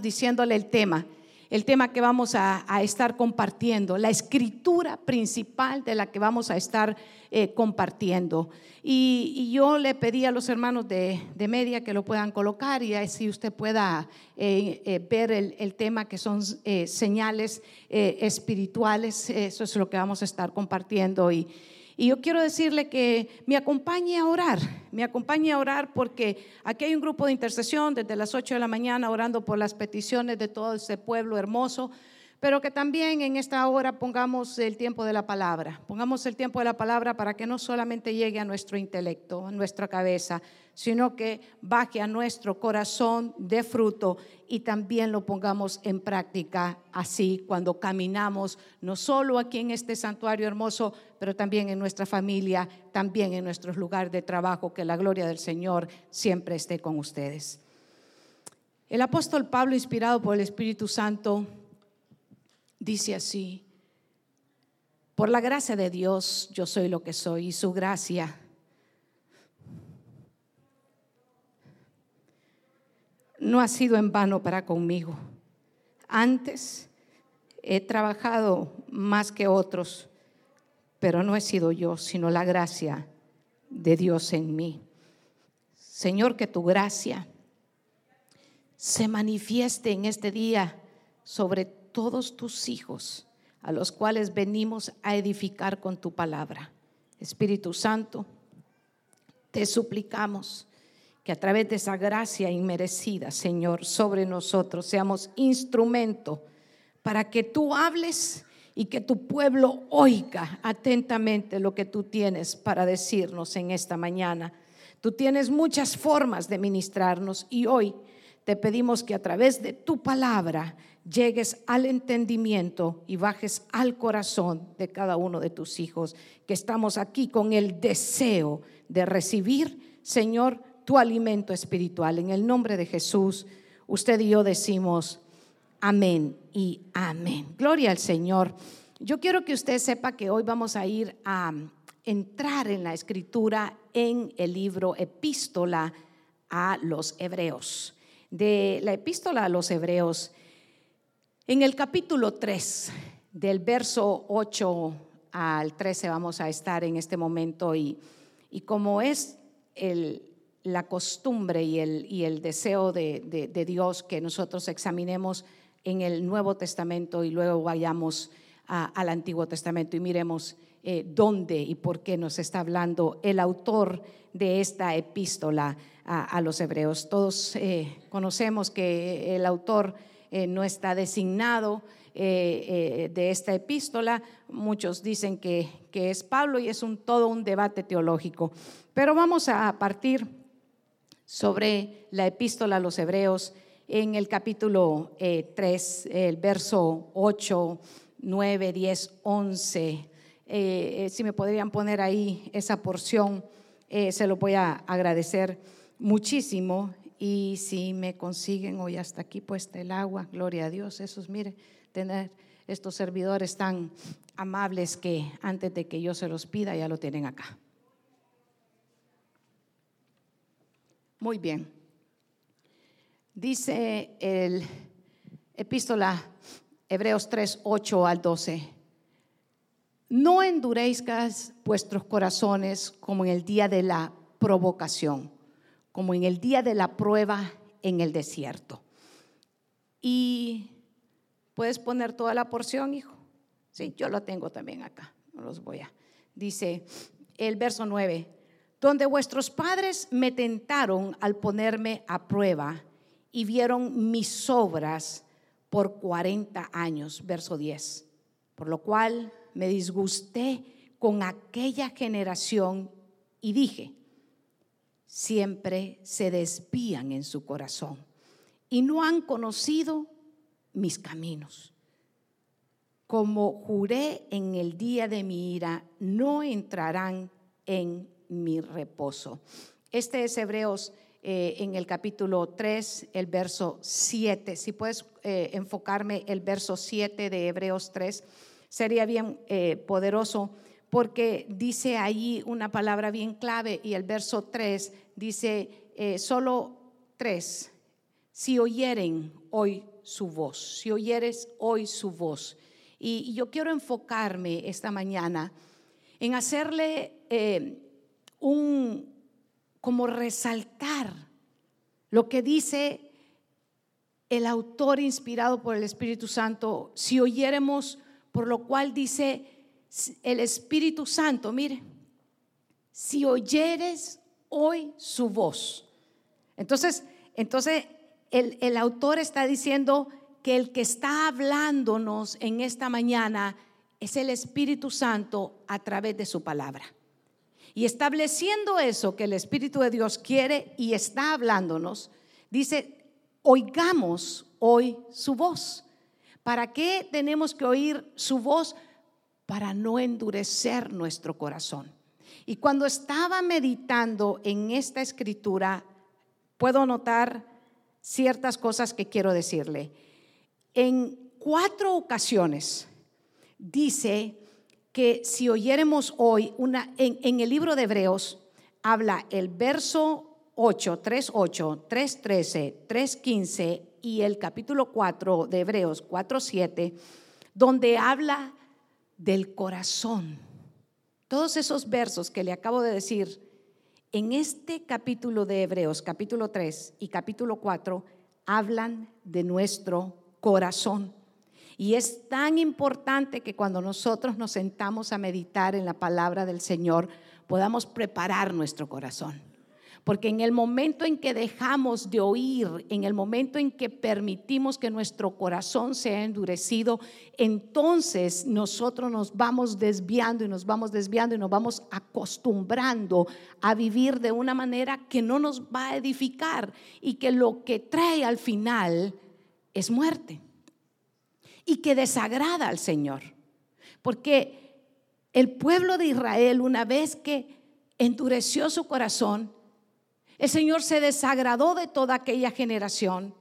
diciéndole el tema, el tema que vamos a, estar compartiendo, la escritura principal de la que vamos a estar eh, compartiendo. Y, yo le pedí a los hermanos de, media que lo puedan colocar y así usted pueda eh, eh, ver el, tema que son señales espirituales. Eso es lo que vamos a estar compartiendo. Y, y yo quiero decirle que me acompañe a orar, me acompañe a orar porque aquí hay un grupo de intercesión desde las 8 de la mañana orando por las peticiones de todo ese pueblo hermoso, pero que también en esta hora pongamos el tiempo de la palabra, pongamos el tiempo de la palabra para que no solamente llegue a nuestro intelecto, a nuestra cabeza, sino que baje a nuestro corazón de fruto y también lo pongamos en práctica así cuando caminamos, no solo aquí en este santuario hermoso, pero también en nuestra familia, también en nuestros lugares de trabajo, que la gloria del Señor siempre esté con ustedes. El apóstol Pablo, inspirado por el Espíritu Santo, dice así, por la gracia de Dios yo soy lo que soy y su gracia no ha sido en vano para conmigo. Antes he trabajado más que otros, pero no he sido yo, sino la gracia de Dios en mí. Señor, que tu gracia se manifieste en este día sobre todos tus hijos, a los cuales venimos a edificar con tu palabra. Espíritu Santo, te suplicamos que a través de esa gracia inmerecida, Señor, sobre nosotros seamos instrumento para que tú hables y que tu pueblo oiga atentamente lo que tú tienes para decirnos en esta mañana. Tú tienes muchas formas de ministrarnos y hoy te pedimos que a través de tu palabra llegues al entendimiento y bajes al corazón de cada uno de tus hijos, que estamos aquí con el deseo de recibir, Señor, tu alimento espiritual. En el nombre de Jesús, usted y yo decimos amén y amén. Gloria al Señor. Yo quiero que usted sepa que hoy vamos a ir a entrar en la escritura en el libro Epístola a los Hebreos. De la epístola a los Hebreos, en el capítulo 3, del verso 8 al 13 vamos a estar en este momento y, y como es el, la costumbre y el, y el deseo de, Dios que nosotros examinemos en el Nuevo Testamento y luego vayamos al Antiguo Testamento y miremos eh, dónde y por qué nos está hablando el autor de esta epístola a, los hebreos. Todos eh, conocemos que el autor eh, no está designado de esta epístola. Muchos dicen que, que es Pablo y es un, todo un debate teológico. Pero vamos a partir sobre la epístola a los hebreos en el capítulo 3, eh, el verso 8, 9, 10, 11. si me podrían poner ahí esa porción, eh, se lo voy a agradecer muchísimo. Y si me consiguen hoy hasta aquí puesta el agua, gloria a Dios, esos, mire, tener estos servidores tan amables que antes de que yo se los pida ya lo tienen acá. Muy bien. Dice el epístola Hebreos 3, 8 al 12. No endurezcas vuestros corazones como en el día de la provocación, como en el día de la prueba en el desierto. Y puedes poner toda la porción, hijo. Sí, yo lo tengo también acá. No los voy a. Dice el verso 9 donde vuestros padres me tentaron al ponerme a prueba y vieron mis obras por 40 años, verso 10. Por lo cual me disgusté con aquella generación y dije, siempre se desvían en su corazón y no han conocido mis caminos. Como juré en el día de mi ira, no entrarán en mi reposo. Este es Hebreos eh, en el capítulo 3, el verso 7. Si puedes eh, enfocarme el verso 7 de Hebreos 3, sería bien eh, poderoso porque dice ahí una palabra bien clave y el verso 3 dice solo tres, si oyeren hoy su voz, si oyeres hoy su voz. Y, yo quiero enfocarme esta mañana en hacerle eh, un, como resaltar lo que dice el autor inspirado por el Espíritu Santo, si oyéremos, por lo cual dice el Espíritu Santo, mire, si oyeres hoy su voz. Entonces, entonces el, el autor está diciendo que el que está hablándonos en esta mañana es el Espíritu Santo a través de su palabra. Y estableciendo eso que el Espíritu de Dios quiere y está hablándonos, dice, oigamos hoy su voz. ¿Para qué tenemos que oír su voz? Para no endurecer nuestro corazón. Y cuando estaba meditando en esta escritura, puedo notar ciertas cosas que quiero decirle. En cuatro ocasiones dice que si oyéremos hoy una, en, el libro de Hebreos, habla el verso 8, 3, 8, 3, 13, 3, 15 y el capítulo 4 de Hebreos 4, 7, donde habla del corazón. Todos esos versos que le acabo de decir, en este capítulo de Hebreos, capítulo 3 y capítulo 4, hablan de nuestro corazón. Y es tan importante que cuando nosotros nos sentamos a meditar en la palabra del Señor, podamos preparar nuestro corazón. Porque en el momento en que dejamos de oír, en el momento en que permitimos que nuestro corazón sea endurecido, entonces nosotros nos vamos desviando y nos vamos desviando y nos vamos acostumbrando a vivir de una manera que no nos va a edificar y que lo que trae al final es muerte y que desagrada al Señor. Porque el pueblo de Israel, una vez que endureció su corazón, el Señor se desagradó de toda aquella generación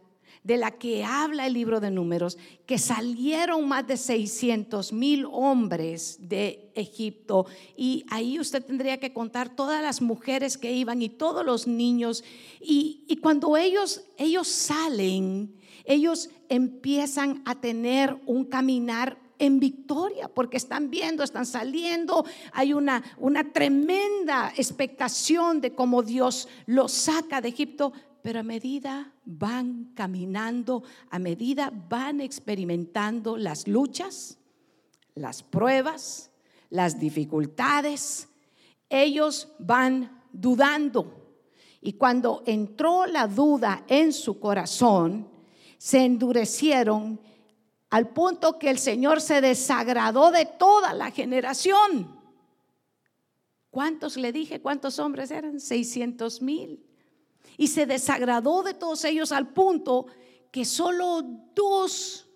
de la que habla el libro de números, que salieron más de 600 mil hombres de Egipto. Y ahí usted tendría que contar todas las mujeres que iban y todos los niños. Y, y cuando ellos, ellos salen, ellos empiezan a tener un caminar en victoria, porque están viendo, están saliendo, hay una, una tremenda expectación de cómo Dios los saca de Egipto, pero a medida van caminando, a medida van experimentando las luchas, las pruebas, las dificultades, ellos van dudando. Y cuando entró la duda en su corazón, se endurecieron al punto que el Señor se desagradó de toda la generación. ¿Cuántos le dije? ¿Cuántos hombres eran? 600 mil. Y se desagradó de todos ellos al punto que solo dos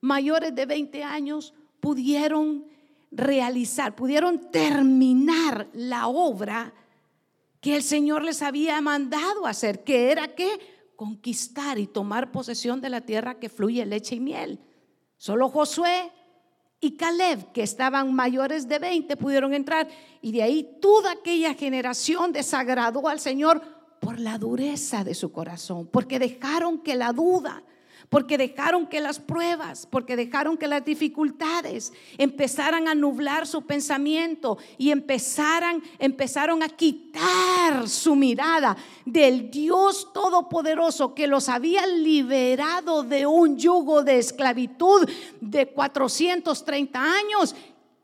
mayores de 20 años pudieron realizar, pudieron terminar la obra que el Señor les había mandado hacer, que era que conquistar y tomar posesión de la tierra que fluye leche y miel. Solo Josué y Caleb, que estaban mayores de 20, pudieron entrar. Y de ahí toda aquella generación desagradó al Señor por la dureza de su corazón, porque dejaron que la duda, porque dejaron que las pruebas, porque dejaron que las dificultades empezaran a nublar su pensamiento y empezaran, empezaron a quitar su mirada del Dios Todopoderoso que los había liberado de un yugo de esclavitud de 430 años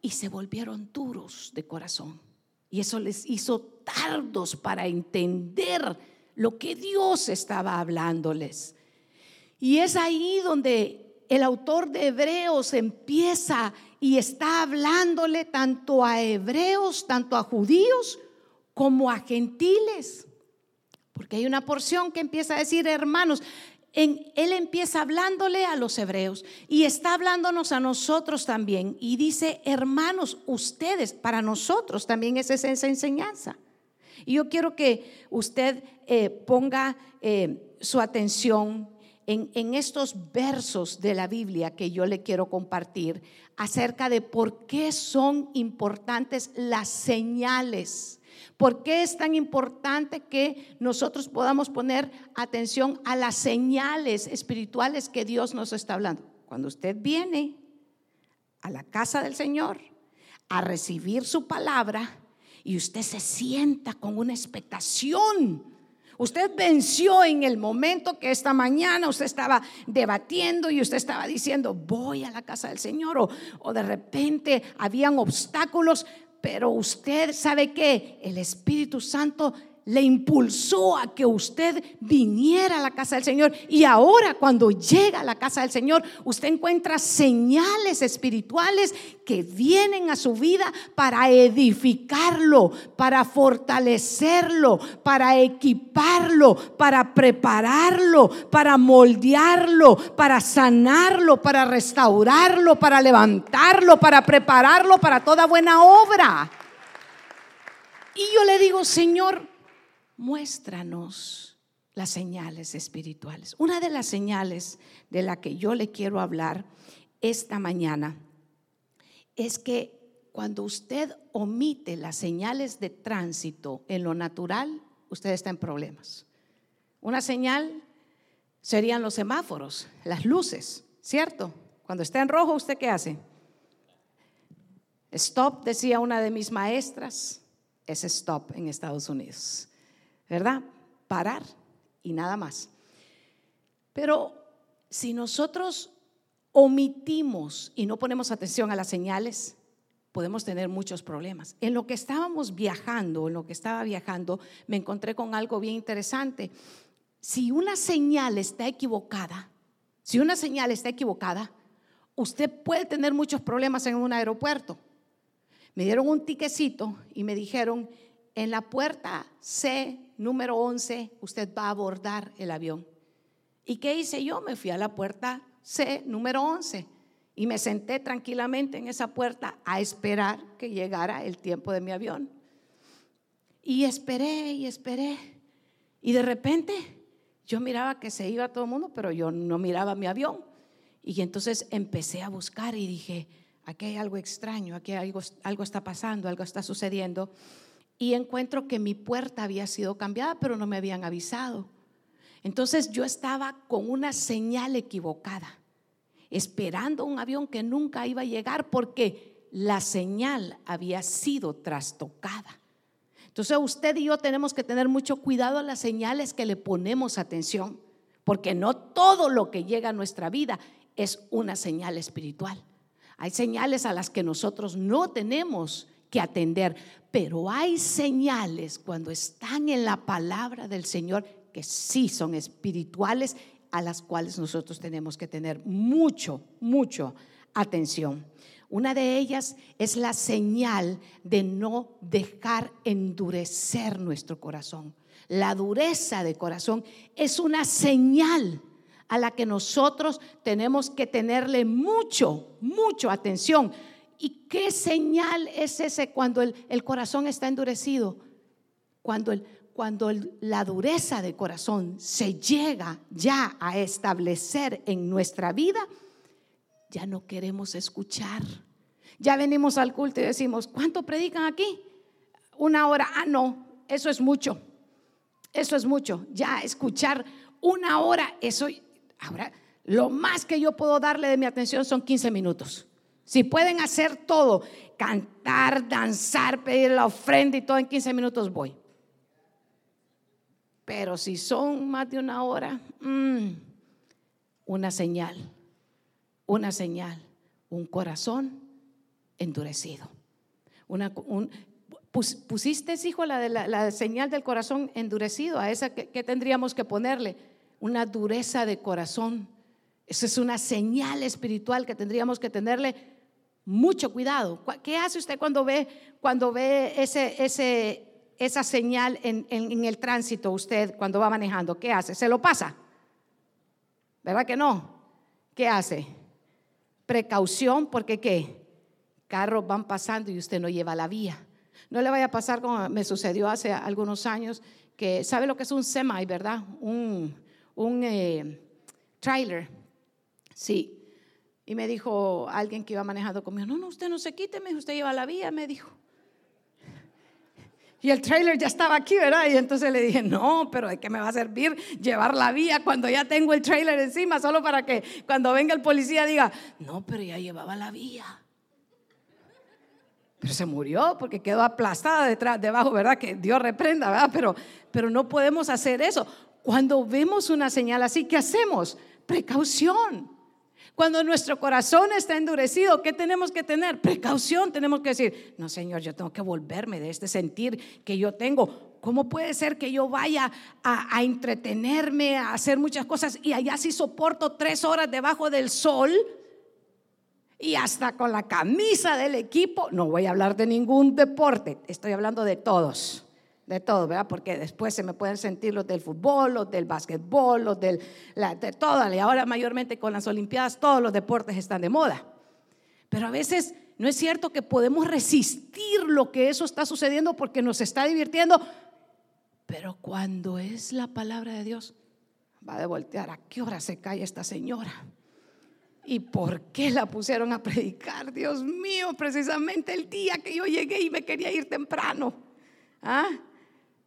y se volvieron duros de corazón. Y eso les hizo tardos para entender lo que Dios estaba hablándoles. Y es ahí donde el autor de Hebreos empieza y está hablándole tanto a hebreos, tanto a judíos, como a gentiles. Porque hay una porción que empieza a decir, hermanos, en, él empieza hablándole a los hebreos y está hablándonos a nosotros también. Y dice, hermanos, ustedes, para nosotros también es esa, enseñanza. Y yo quiero que usted eh, ponga eh, su atención en, estos versos de la Biblia que yo le quiero compartir acerca de por qué son importantes las señales, ¿Por qué es tan importante que nosotros podamos poner atención a las señales espirituales que Dios nos está hablando? Cuando usted viene a la casa del Señor a recibir su palabra y usted se sienta con una expectación. Usted venció en el momento que esta mañana usted estaba debatiendo y usted estaba diciendo, voy a la casa del Señor, o, o de repente habían obstáculos, pero usted sabe que el Espíritu Santo le impulsó a que usted viniera a la casa del Señor. Y ahora cuando llega a la casa del Señor, usted encuentra señales espirituales que vienen a su vida para edificarlo, para fortalecerlo, para equiparlo, para prepararlo, para moldearlo, para sanarlo, para restaurarlo, para levantarlo, para prepararlo para toda buena obra. Y yo le digo, Señor, muéstranos las señales espirituales. Una de las señales de la que yo le quiero hablar esta mañana es que cuando usted omite las señales de tránsito en lo natural, usted está en problemas. Una señal serían los semáforos, las luces, ¿cierto? Cuando está en rojo, ¿usted qué hace? Stop, decía una de mis maestras, es stop en Estados Unidos. ¿Verdad? Parar y nada más. Pero si nosotros omitimos y no ponemos atención a las señales, podemos tener muchos problemas. En lo que estábamos viajando, en lo que estaba viajando, me encontré con algo bien interesante. Si una señal está equivocada, si una señal está equivocada, usted puede tener muchos problemas en un aeropuerto. Me dieron un tiquecito y me dijeron, en la puerta C número 11, usted va a abordar el avión. ¿Y qué hice yo? Me fui a la puerta C número 11 y me senté tranquilamente en esa puerta a esperar que llegara el tiempo de mi avión. Y esperé y esperé. Y de repente yo miraba que se iba todo el mundo, pero yo no miraba mi avión. Y entonces empecé a buscar y dije, aquí hay algo extraño, aquí algo, algo está pasando, algo está sucediendo y encuentro que mi puerta había sido cambiada, pero no me habían avisado. Entonces yo estaba con una señal equivocada, esperando un avión que nunca iba a llegar porque la señal había sido trastocada. Entonces usted y yo tenemos que tener mucho cuidado a las señales que le ponemos atención, porque no todo lo que llega a nuestra vida es una señal espiritual. Hay señales a las que nosotros no tenemos que atender. Pero hay señales cuando están en la palabra del Señor que sí son espirituales, a las cuales nosotros tenemos que tener mucho, mucho atención. Una de ellas es la señal de no dejar endurecer nuestro corazón. La dureza de corazón es una señal a la que nosotros tenemos que tenerle mucho, mucho atención ¿Y qué señal es ese cuando el, corazón está endurecido? Cuando, el, cuando la dureza de corazón se llega ya a establecer en nuestra vida, ya no queremos escuchar. Ya venimos al culto y decimos, ¿cuánto predican aquí? Una hora. Ah, no, eso es mucho. Eso es mucho. Ya escuchar una hora, eso. Ahora, lo más que yo puedo darle de mi atención son 15 minutos. Si pueden hacer todo, cantar, danzar, pedir la ofrenda y todo en 15 minutos, voy. Pero si son más de una hora, mm, una señal, una señal, un corazón endurecido. Una, pusiste, hijo, la, señal del corazón endurecido, a esa que tendríamos que ponerle, una dureza de corazón. Esa es una señal espiritual que tendríamos que tenerle mucho cuidado. ¿Qué hace usted cuando ve, cuando ve ese, esa señal en, en, el tránsito, usted cuando va manejando? ¿Qué hace? ¿Se lo pasa? ¿Verdad que no? ¿Qué hace? Precaución porque qué? Carros van pasando y usted no lleva la vía. No le vaya a pasar como me sucedió hace algunos años, que sabe lo que es un semi, ¿verdad? Un, un eh, trailer. Sí, y me dijo alguien que iba manejando conmigo, no, no, usted no se quite, me usted lleva la vía, me dijo. Y el trailer ya estaba aquí, ¿verdad? Y entonces le dije, no, pero ¿de qué me va a servir llevar la vía cuando ya tengo el trailer encima? Solo para que cuando venga el policía diga, no, pero ya llevaba la vía. Pero se murió porque quedó aplastada detrás, debajo, ¿verdad? Que Dios reprenda, ¿verdad? Pero, pero no podemos hacer eso. Cuando vemos una señal así, ¿qué hacemos? Precaución. Cuando nuestro corazón está endurecido, ¿qué tenemos que tener? Precaución. Tenemos que decir, no, Señor, yo tengo que volverme de este sentir que yo tengo. ¿Cómo puede ser que yo vaya a, entretenerme, a hacer muchas cosas y allá sí soporto tres horas debajo del sol? y hasta con la camisa del equipo, no voy a hablar de ningún deporte, estoy hablando de todos de todo, ¿verdad? Porque después se me pueden sentir los del fútbol, los del básquetbol, los del, de todo. Y ahora mayormente con las Olimpiadas todos los deportes están de moda. Pero a veces no es cierto que podemos resistir lo que eso está sucediendo porque nos está divirtiendo. Pero cuando es la palabra de Dios, va a voltear. ¿A qué hora se cae esta señora? ¿Y por qué la pusieron a predicar? Dios mío, precisamente el día que yo llegué y me quería ir temprano. ¿Ah?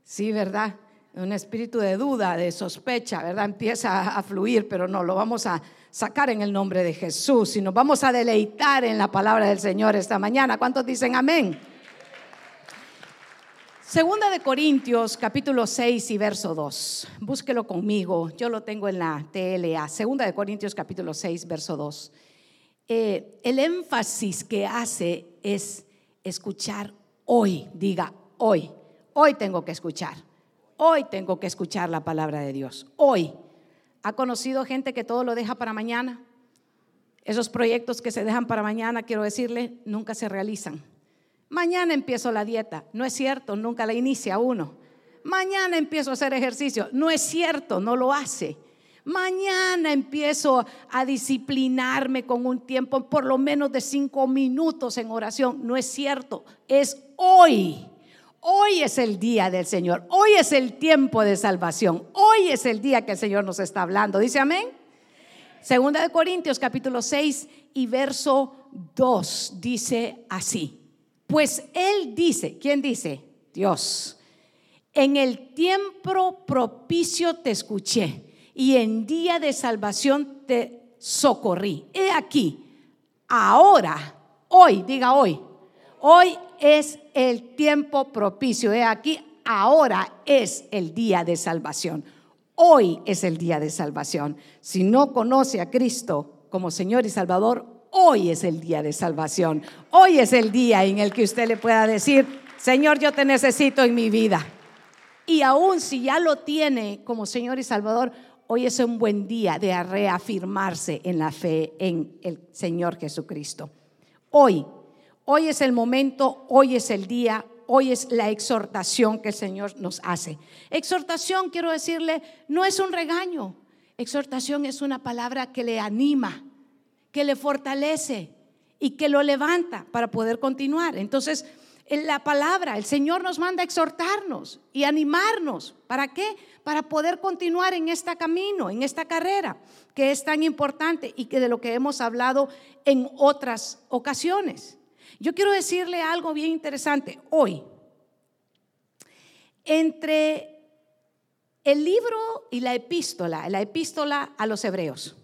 Sí, ¿verdad? Un espíritu de duda, de sospecha, ¿verdad? Empieza a fluir, pero no, lo vamos a sacar en el nombre de Jesús y vamos a deleitar en la palabra del Señor esta mañana. ¿Cuántos dicen amén? Segunda de Corintios, capítulo 6 y verso 2. Búsquelo conmigo, yo lo tengo en la TLA. Segunda de Corintios, capítulo 6, verso 2. Eh, el énfasis que hace es escuchar hoy, diga hoy. Hoy tengo que escuchar. Hoy tengo que escuchar la palabra de Dios. Hoy. ¿Ha conocido gente que todo lo deja para mañana? Esos proyectos que se dejan para mañana, quiero decirle, nunca se realizan. Mañana empiezo la dieta. No es cierto, nunca la inicia uno. Mañana empiezo a hacer ejercicio. No es cierto, no lo hace. Mañana empiezo a disciplinarme con un tiempo por lo menos de cinco minutos en oración. No es cierto, es hoy. Hoy es el día del Señor. Hoy es el tiempo de salvación. Hoy es el día que el Señor nos está hablando. Dice amén. Segunda de Corintios capítulo 6 y verso 2 dice así. Pues Él dice, ¿quién dice? Dios. En el tiempo propicio te escuché y en día de salvación te socorrí. He aquí, ahora, hoy, diga hoy, hoy es el tiempo propicio. He aquí, ahora es el día de salvación. Hoy es el día de salvación. Si no conoce a Cristo como Señor y Salvador, hoy es el día de salvación. Hoy es el día en el que usted le pueda decir, Señor, yo te necesito en mi vida. Y aún si ya lo tiene como Señor y Salvador, hoy es un buen día de reafirmarse en la fe en el Señor Jesucristo. Hoy Hoy es el momento, hoy es el día, hoy es la exhortación que el Señor nos hace. Exhortación, quiero decirle, no es un regaño. Exhortación es una palabra que le anima, que le fortalece y que lo levanta para poder continuar. Entonces, en la palabra, el Señor nos manda a exhortarnos y animarnos. ¿Para qué? Para poder continuar en este camino, en esta carrera que es tan importante y que de lo que hemos hablado en otras ocasiones. Yo quiero decirle algo bien interesante hoy. Entre el libro y la epístola, la epístola a los hebreos,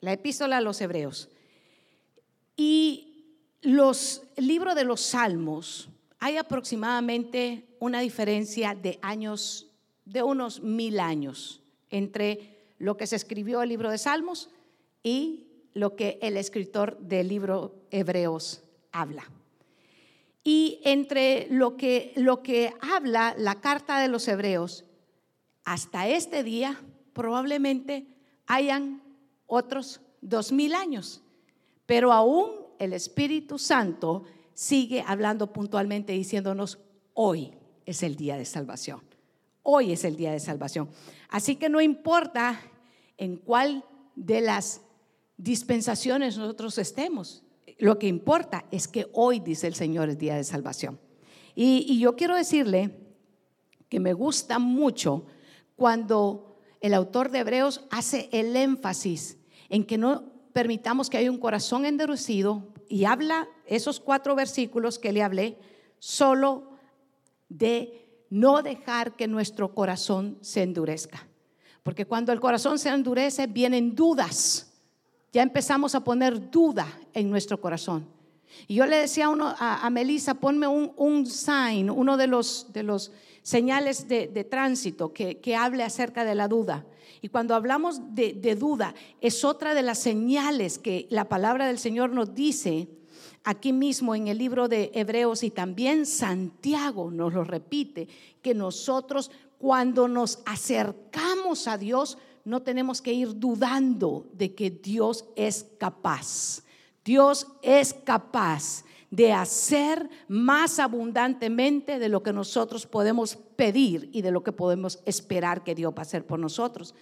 la epístola a los hebreos y los libros de los salmos, hay aproximadamente una diferencia de años, de unos mil años, entre lo que se escribió el libro de salmos y lo que el escritor del libro hebreos habla. Y entre lo que, lo que habla la carta de los hebreos, hasta este día probablemente hayan otros dos mil años, pero aún el Espíritu Santo sigue hablando puntualmente diciéndonos, hoy es el día de salvación, hoy es el día de salvación. Así que no importa en cuál de las dispensaciones nosotros estemos, lo que importa es que hoy, dice el Señor, es día de salvación. Y, yo quiero decirle que me gusta mucho cuando el autor de Hebreos hace el énfasis en que no permitamos que haya un corazón endurecido y habla esos cuatro versículos que le hablé solo de no dejar que nuestro corazón se endurezca. Porque cuando el corazón se endurece, vienen dudas. Ya empezamos a poner duda en nuestro corazón. Y yo le decía a, Melissa, ponme un, sign, uno de los, de los señales de, tránsito que, hable acerca de la duda. Y cuando hablamos de, de, duda, es otra de las señales que la palabra del Señor nos dice aquí mismo en el libro de Hebreos y también Santiago nos lo repite, que nosotros cuando nos acercamos a Dios no tenemos que ir dudando de que Dios es capaz. Dios es capaz de hacer más abundantemente de lo que nosotros podemos pedir y de lo que podemos esperar que Dios va a hacer por nosotros.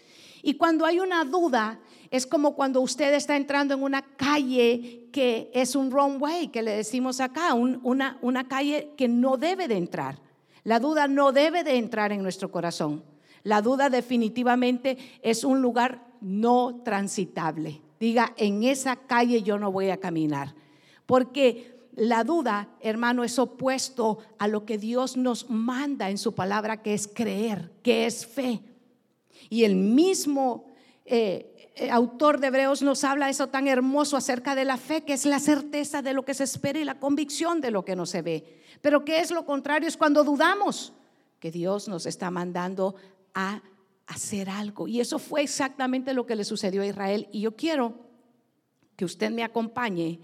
Y cuando hay una duda, es como cuando usted está entrando en una calle que es un wrong way, que le decimos acá, una, calle que no debe de entrar. La duda no debe de entrar en nuestro corazón. La duda definitivamente es un lugar no transitable. Diga, en esa calle yo no voy a caminar. Porque la duda, hermano, es opuesto a lo que Dios nos manda en su palabra, que es creer, que es fe. Y el mismo eh, eh, autor de Hebreos nos habla eso tan hermoso acerca de la fe, que es la certeza de lo que se espera y la convicción de lo que no se ve. Pero ¿qué es lo contrario? Es cuando dudamos que Dios nos está mandando a hacer algo. Y eso fue exactamente lo que le sucedió a Israel. Y yo quiero que usted me acompañe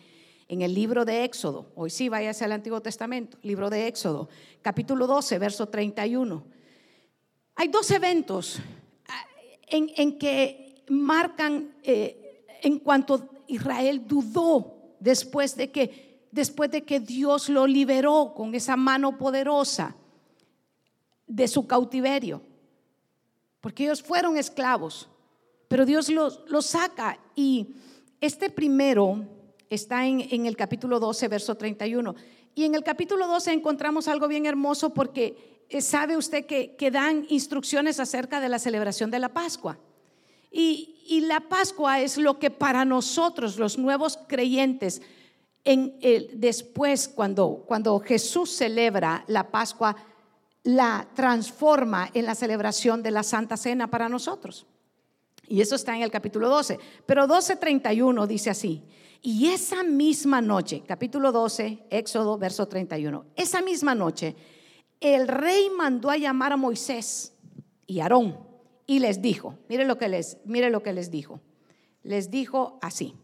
en el libro de Éxodo. Hoy sí, váyase al Antiguo Testamento, libro de Éxodo, capítulo 12, verso 31. Hay dos eventos en, que marcan eh, en cuanto Israel dudó después de que después de que Dios lo liberó con esa mano poderosa de su cautiverio. Porque ellos fueron esclavos, pero Dios los, los saca. Y este primero está en, en, el capítulo 12, verso 31. Y en el capítulo 12 encontramos algo bien hermoso porque eh, sabe usted que, que, dan instrucciones acerca de la celebración de la Pascua. Y, y la Pascua es lo que para nosotros, los nuevos creyentes, en el, después cuando, cuando Jesús celebra la Pascua, la transforma en la celebración de la Santa Cena para nosotros. Y eso está en el capítulo 12. Pero 12.31 dice así. Y esa misma noche, capítulo 12, Éxodo, verso 31, esa misma noche el rey mandó a llamar a Moisés y Aarón y les dijo, mire lo que les, mire lo que les dijo. Les dijo así: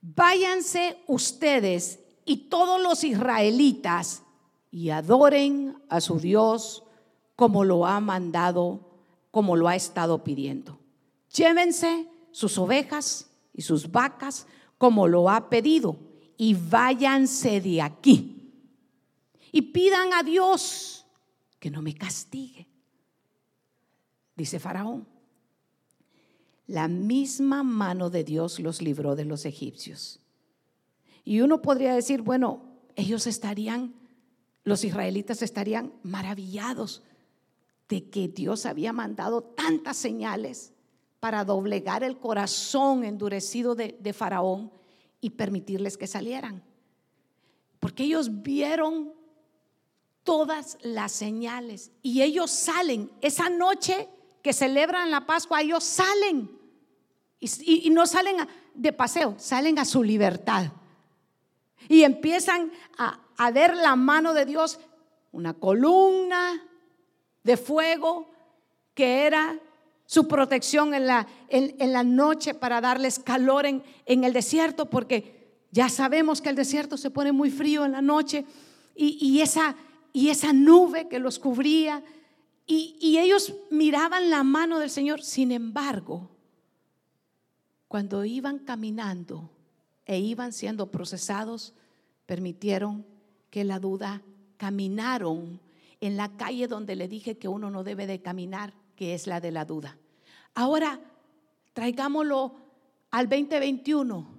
Váyanse ustedes y todos los israelitas y adoren a su Dios como lo ha mandado, como lo ha estado pidiendo. Llévense sus ovejas y sus vacas como lo ha pedido y váyanse de aquí y pidan a Dios que no me castigue. Dice Faraón. La misma mano de Dios los libró de los egipcios. Y uno podría decir, bueno, ellos estarían, los israelitas estarían maravillados de que Dios había mandado tantas señales para doblegar el corazón endurecido de, de Faraón y permitirles que salieran. Porque ellos vieron todas las señales. Y ellos salen, esa noche que celebran la Pascua, ellos salen. Y, no salen de paseo, salen a su libertad. Y empiezan a, ver la mano de Dios, una columna de fuego que era su protección en la, en, la noche para darles calor en, en, el desierto, porque ya sabemos que el desierto se pone muy frío en la noche y, y esa, y esa nube que los cubría. Y, ellos miraban la mano del Señor. Sin embargo, cuando iban caminando e iban siendo procesados, permitieron que la duda caminaron en la calle donde le dije que uno no debe de caminar, que es la de la duda. Ahora, traigámoslo al 2021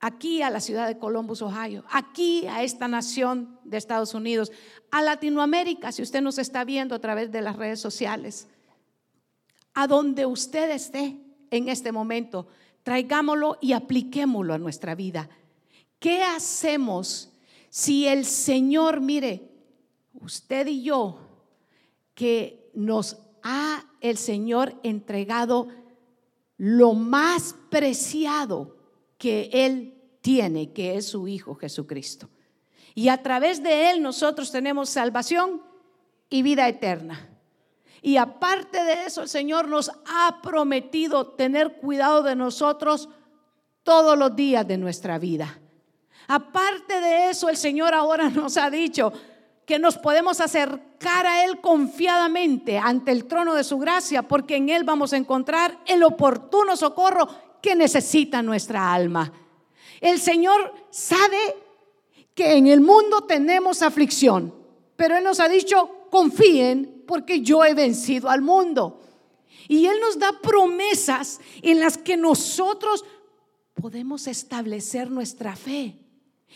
aquí a la ciudad de Columbus, Ohio, aquí a esta nación de Estados Unidos, a Latinoamérica, si usted nos está viendo a través de las redes sociales, a donde usted esté en este momento, traigámoslo y apliquémoslo a nuestra vida. ¿Qué hacemos si el Señor, mire, usted y yo, que nos ha el Señor entregado lo más preciado que Él tiene, que es su Hijo Jesucristo. Y a través de Él nosotros tenemos salvación y vida eterna. Y aparte de eso, el Señor nos ha prometido tener cuidado de nosotros todos los días de nuestra vida. Aparte de eso, el Señor ahora nos ha dicho que nos podemos acercar a Él confiadamente ante el trono de su gracia, porque en Él vamos a encontrar el oportuno socorro que necesita nuestra alma. El Señor sabe que en el mundo tenemos aflicción, pero Él nos ha dicho, confíen porque yo he vencido al mundo. Y Él nos da promesas en las que nosotros podemos establecer nuestra fe.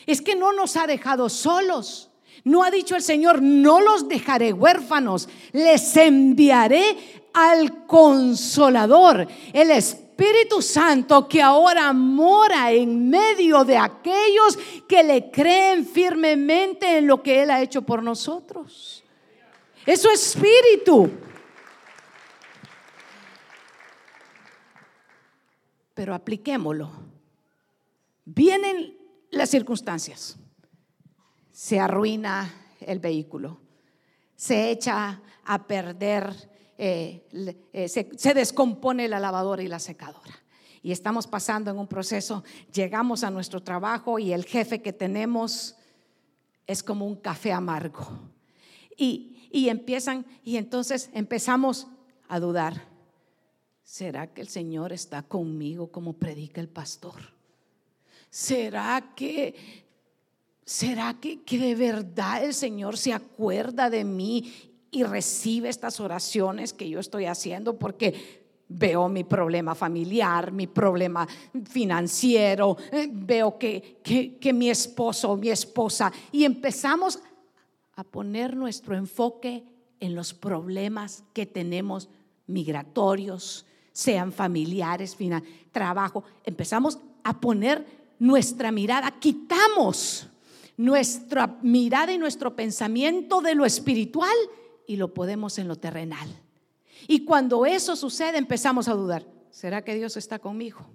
Es que no nos ha dejado solos. No ha dicho el Señor, no los dejaré huérfanos, les enviaré al consolador, el Espíritu Santo que ahora mora en medio de aquellos que le creen firmemente en lo que Él ha hecho por nosotros. Es su espíritu. Pero apliquémoslo. Vienen las circunstancias. Se arruina el vehículo, se echa a perder, eh, eh, se, descompone la lavadora y la secadora. Y estamos pasando en un proceso, llegamos a nuestro trabajo y el jefe que tenemos es como un café amargo. Y, y empiezan, y entonces empezamos a dudar. ¿Será que el Señor está conmigo como predica el pastor? ¿Será que, será que, que de verdad el Señor se acuerda de mí y recibe estas oraciones que yo estoy haciendo? Porque veo mi problema familiar, mi problema financiero, eh, veo que, que, que, mi esposo o mi esposa, y empezamos a poner nuestro enfoque en los problemas que tenemos migratorios, sean familiares, final, trabajo. Empezamos a poner nuestra mirada, quitamos nuestra mirada y nuestro pensamiento de lo espiritual y lo podemos en lo terrenal. Y cuando eso sucede empezamos a dudar, ¿será que Dios está conmigo?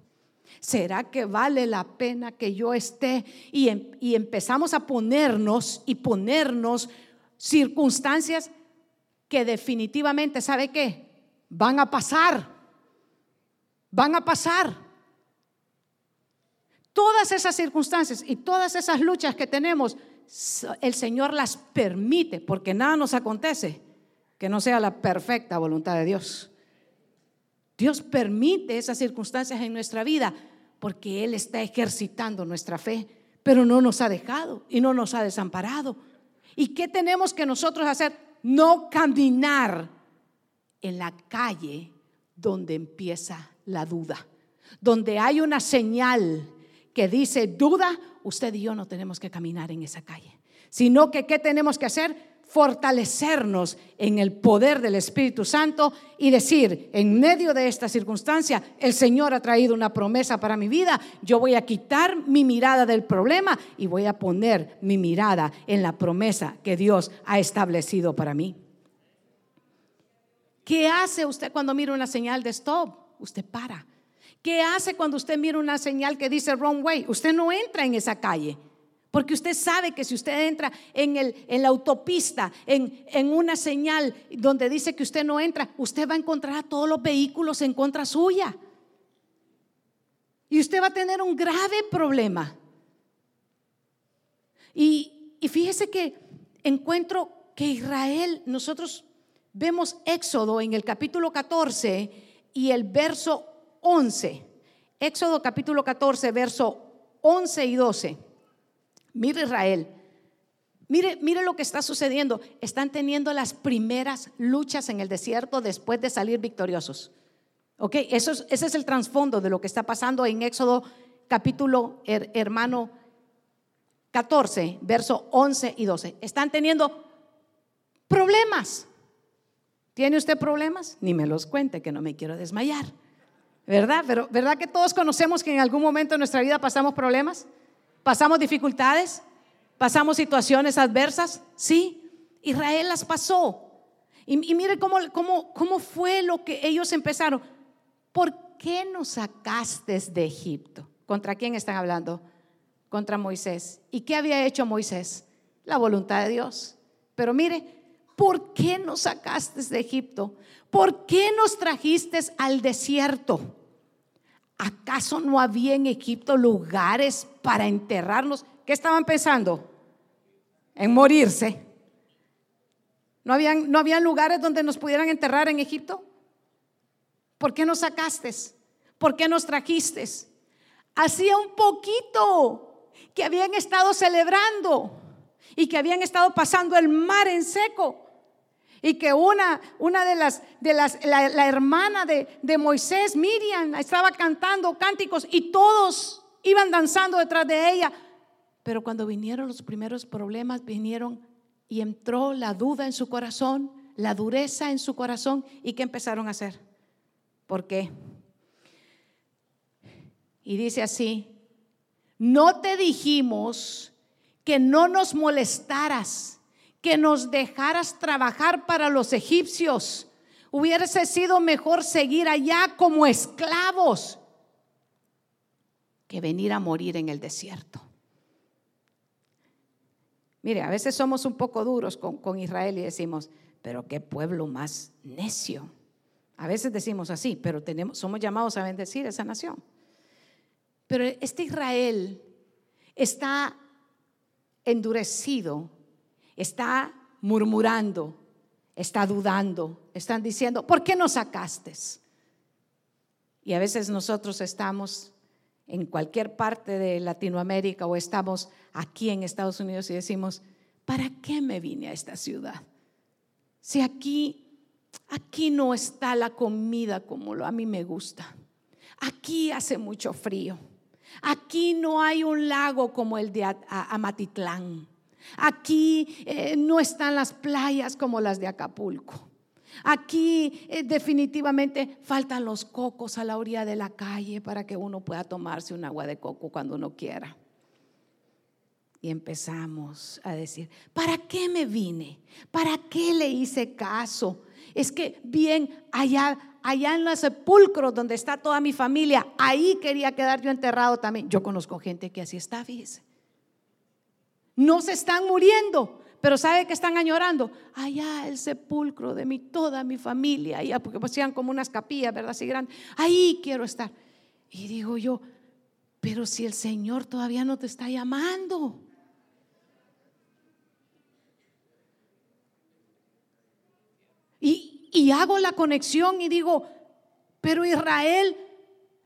¿Será que vale la pena que yo esté? Y, em, empezamos a ponernos y ponernos circunstancias que definitivamente, ¿sabe qué? Van a pasar. Van a pasar. Todas esas circunstancias y todas esas luchas que tenemos, el Señor las permite, porque nada nos acontece que no sea la perfecta voluntad de Dios. Dios permite esas circunstancias en nuestra vida porque Él está ejercitando nuestra fe, pero no nos ha dejado y no nos ha desamparado. ¿Y qué tenemos que nosotros hacer? No caminar en la calle donde empieza la duda, donde hay una señal que dice duda, usted y yo no tenemos que caminar en esa calle, sino que ¿qué tenemos que hacer? Fortalecernos en el poder del Espíritu Santo y decir, en medio de esta circunstancia, el Señor ha traído una promesa para mi vida, yo voy a quitar mi mirada del problema y voy a poner mi mirada en la promesa que Dios ha establecido para mí. ¿Qué hace usted cuando mira una señal de stop? Usted para ¿Qué hace cuando usted mira una señal que dice wrong way? Usted no entra en esa calle. Porque usted sabe que si usted entra en, el, en la autopista, en, en, una señal donde dice que usted no entra, usted va a encontrar a todos los vehículos en contra suya. Y usted va a tener un grave problema. Y, y fíjese que encuentro que Israel, nosotros vemos Éxodo en el capítulo 14 y el verso 11. Éxodo capítulo 14, verso 11 y 12. Mire Israel. Mire, mire lo que está sucediendo. Están teniendo las primeras luchas en el desierto después de salir victoriosos. ¿Ok? Eso ese es el trasfondo de lo que está pasando en Éxodo capítulo hermano 14, verso 11 y 12. Están teniendo problemas. ¿Tiene usted problemas? Ni me los cuente, que no me quiero desmayar. ¿Verdad? Pero ¿verdad que todos conocemos que en algún momento de nuestra vida pasamos problemas? ¿Pasamos dificultades? ¿Pasamos situaciones adversas? Sí. Israel las pasó. Y, mire cómo, cómo, cómo fue lo que ellos empezaron. ¿Por qué nos sacaste de Egipto? ¿Contra quién están hablando? Contra Moisés. ¿Y qué había hecho Moisés? La voluntad de Dios. Pero mire, ¿por qué nos sacaste de Egipto? ¿Por qué nos trajiste al desierto? ¿Acaso no había en Egipto lugares para enterrarnos? ¿Qué estaban pensando? En morirse. ¿No habían, no habían lugares donde nos pudieran enterrar en Egipto? ¿Por qué nos sacaste? ¿Por qué nos trajiste? Hacía un poquito que habían estado celebrando y que habían estado pasando el mar en seco. Y que una, una de las, de las la, hermana de, de Moisés, Miriam, estaba cantando cánticos y todos iban danzando detrás de ella. Pero cuando vinieron los primeros problemas, vinieron y entró la duda en su corazón, la dureza en su corazón. ¿Y qué empezaron a hacer? ¿Por qué? Y dice así, no te dijimos que no nos molestaras, que nos dejaras trabajar para los egipcios. Hubiese sido mejor seguir allá como esclavos que venir a morir en el desierto. Mire, a veces somos un poco duros con, Israel y decimos, pero qué pueblo más necio. A veces decimos así, pero tenemos, somos llamados a bendecir esa nación. Pero este Israel está endurecido, está murmurando, está dudando, están diciendo, ¿por qué no sacaste? Y a veces nosotros estamos en cualquier parte de Latinoamérica o estamos aquí en Estados Unidos y decimos, ¿para qué me vine a esta ciudad? Si aquí, aquí no está la comida como a mí me gusta. Aquí hace mucho frío. Aquí no hay un lago como el de Amatitlán. Aquí eh, no están las playas como las de Acapulco. Aquí eh, definitivamente faltan los cocos a la orilla de la calle para que uno pueda tomarse un agua de coco cuando uno quiera. Y empezamos a decir, ¿para qué me vine? ¿Para qué le hice caso? Es que bien allá allá en el sepulcro donde está toda mi familia, ahí quería quedar yo enterrado también. Yo conozco gente que así está, fíjese. No se están muriendo, pero ¿sabe que están añorando? Allá el sepulcro de mi, toda mi familia, allá, porque pues como unas capillas, ¿verdad? Así grandes. Ahí quiero estar. Y digo yo, pero si el Señor todavía no te está llamando. Y, y hago la conexión y digo, pero Israel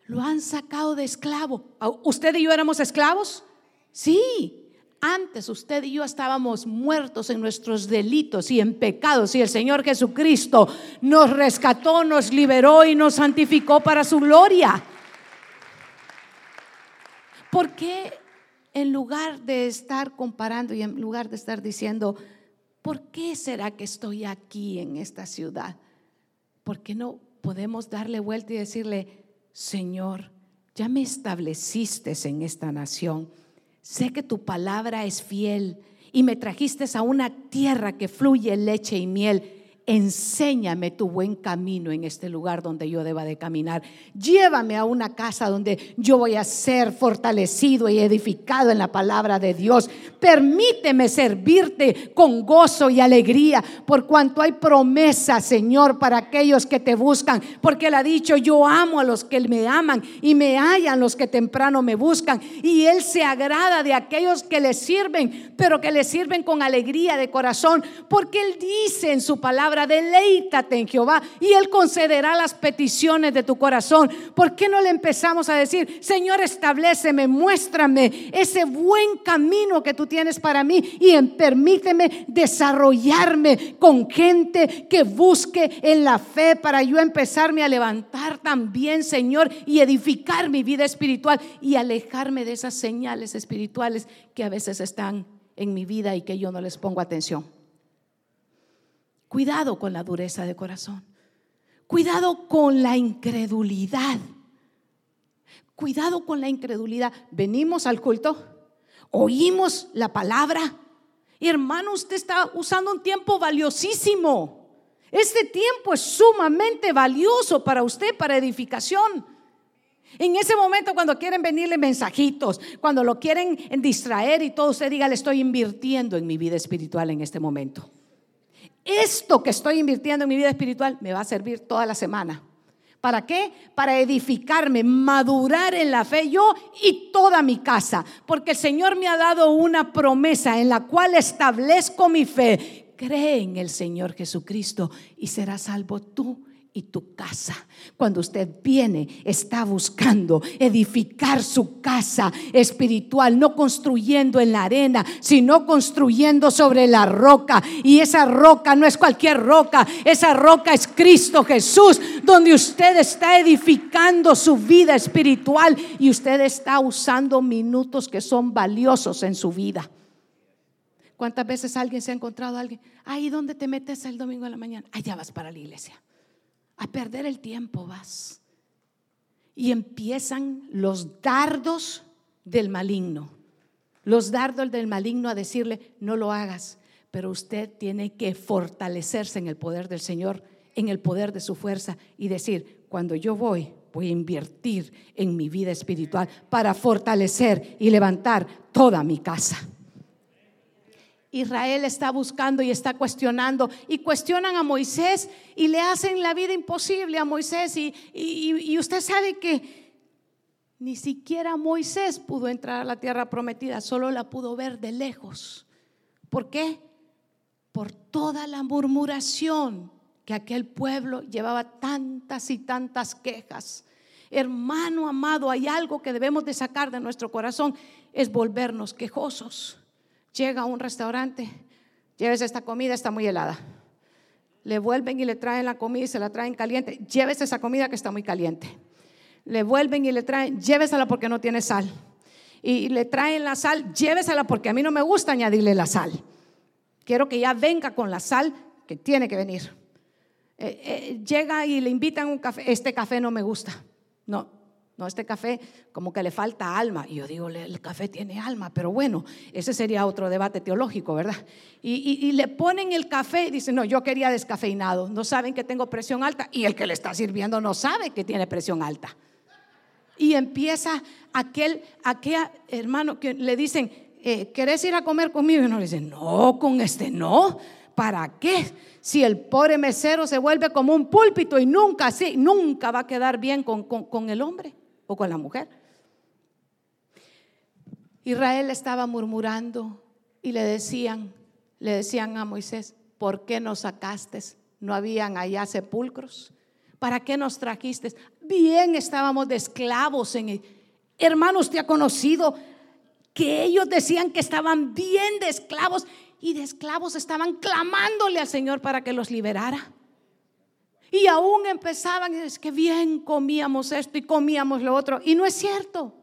lo han sacado de esclavo. ¿Usted y yo éramos esclavos? Sí. Antes usted y yo estábamos muertos en nuestros delitos y en pecados y el Señor Jesucristo nos rescató, nos liberó y nos santificó para su gloria. ¿Por qué en lugar de estar comparando y en lugar de estar diciendo, ¿por qué será que estoy aquí en esta ciudad? ¿Por qué no podemos darle vuelta y decirle, Señor, ya me estableciste en esta nación, sé que tu palabra es fiel y me trajiste a una tierra que fluye leche y miel enséñame tu buen camino en este lugar donde yo deba de caminar. Llévame a una casa donde yo voy a ser fortalecido y edificado en la palabra de Dios. Permíteme servirte con gozo y alegría, por cuanto hay promesa, Señor, para aquellos que te buscan, porque Él ha dicho, yo amo a los que me aman y me hallan los que temprano me buscan. Y Él se agrada de aquellos que le sirven, pero que le sirven con alegría de corazón, porque Él dice en su palabra, deleítate en Jehová y Él concederá las peticiones de tu corazón. ¿Por qué no le empezamos a decir, Señor, estableceme, muéstrame ese buen camino que tú tienes para mí y permíteme desarrollarme con gente que busque en la fe para yo empezarme a levantar también, Señor, y edificar mi vida espiritual y alejarme de esas señales espirituales que a veces están en mi vida y que yo no les pongo atención. Cuidado con la dureza de corazón. Cuidado con la incredulidad. Cuidado con la incredulidad. Venimos al culto, oímos la palabra Hermano, usted está usando un tiempo valiosísimo. Este tiempo es sumamente valioso para usted, para edificación. En ese momento cuando quieren venirle mensajitos, cuando lo quieren distraer y todo, usted diga, le estoy invirtiendo en mi vida espiritual en este momento. Esto que estoy invirtiendo en mi vida espiritual me va a servir toda la semana. ¿Para qué? Para edificarme, madurar en la fe yo y toda mi casa. Porque el Señor me ha dado una promesa en la cual establezco mi fe. Cree en el Señor Jesucristo y serás salvo tú y tu casa. Cuando usted viene, está buscando edificar su casa espiritual, no construyendo en la arena, sino construyendo sobre la roca. Y esa roca no es cualquier roca, esa roca es Cristo Jesús, donde usted está edificando su vida espiritual y usted está usando minutos que son valiosos en su vida. ¿Cuántas veces alguien se ha encontrado a alguien? Ay, ¿dónde te metes el domingo de la mañana? Allá vas para la iglesia a perder el tiempo vas. Y empiezan los dardos del maligno. Los dardos del maligno a decirle, no lo hagas, pero usted tiene que fortalecerse en el poder del Señor, en el poder de su fuerza y decir, cuando yo voy, voy a invertir en mi vida espiritual para fortalecer y levantar toda mi casa. Israel está buscando y está cuestionando y cuestionan a Moisés y le hacen la vida imposible a Moisés y, usted sabe que ni siquiera Moisés pudo entrar a la tierra prometida, solo la pudo ver de lejos. ¿Por qué? Por toda la murmuración que aquel pueblo llevaba tantas y tantas quejas. Hermano amado, hay algo que debemos de sacar de nuestro corazón, es volvernos quejosos llega a un restaurante, llévese esta comida, está muy helada. Le vuelven y le traen la comida y se la traen caliente. Llévese esa comida que está muy caliente. Le vuelven y le traen, llévesela porque no tiene sal. Y le traen la sal, llévesela porque a mí no me gusta añadirle la sal. Quiero que ya venga con la sal que tiene que venir. Eh, eh, llega y le invitan un café, este café no me gusta. No, no, este café como que le falta alma. Y yo digo, el café tiene alma, pero bueno, ese sería otro debate teológico, ¿verdad? Y, le ponen el café y dicen, no, yo quería descafeinado. No saben que tengo presión alta y el que le está sirviendo no sabe que tiene presión alta. Y empieza aquel, hermano que le dicen, eh, ¿querés ir a comer conmigo? Y uno le dice, no, con este no. ¿Para qué? Si el pobre mesero se vuelve como un púlpito y nunca, así, nunca va a quedar bien con el hombre con la mujer. Israel estaba murmurando y le decían, le decían a Moisés, ¿por qué nos sacaste? ¿No habían allá sepulcros? ¿Para qué nos trajiste? Bien estábamos de esclavos en el... Hermano, usted ha conocido que ellos decían que estaban bien de esclavos y de esclavos estaban clamándole al Señor para que los liberara. Y aún empezaban, es que bien comíamos esto y comíamos lo otro. Y no es cierto.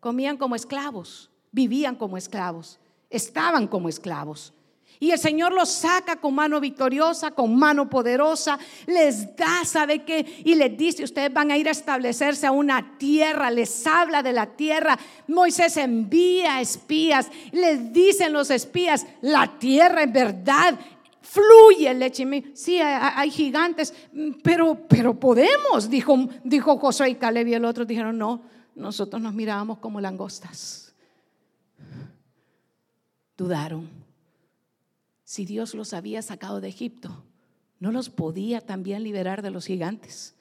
Comían como esclavos, vivían como esclavos, estaban como esclavos. Y el Señor los saca con mano victoriosa, con mano poderosa, les da, ¿sabe qué? Y les dice, ustedes van a ir a establecerse a una tierra, les habla de la tierra. Moisés envía espías, les dicen los espías, la tierra en verdad fluye leche y Sí, hay, gigantes, pero, pero podemos, dijo, dijo y Caleb y el otro dijeron, no, nosotros nos mirábamos como langostas. Dudaron. Si Dios los había sacado de Egipto, ¿no los podía también liberar de los gigantes?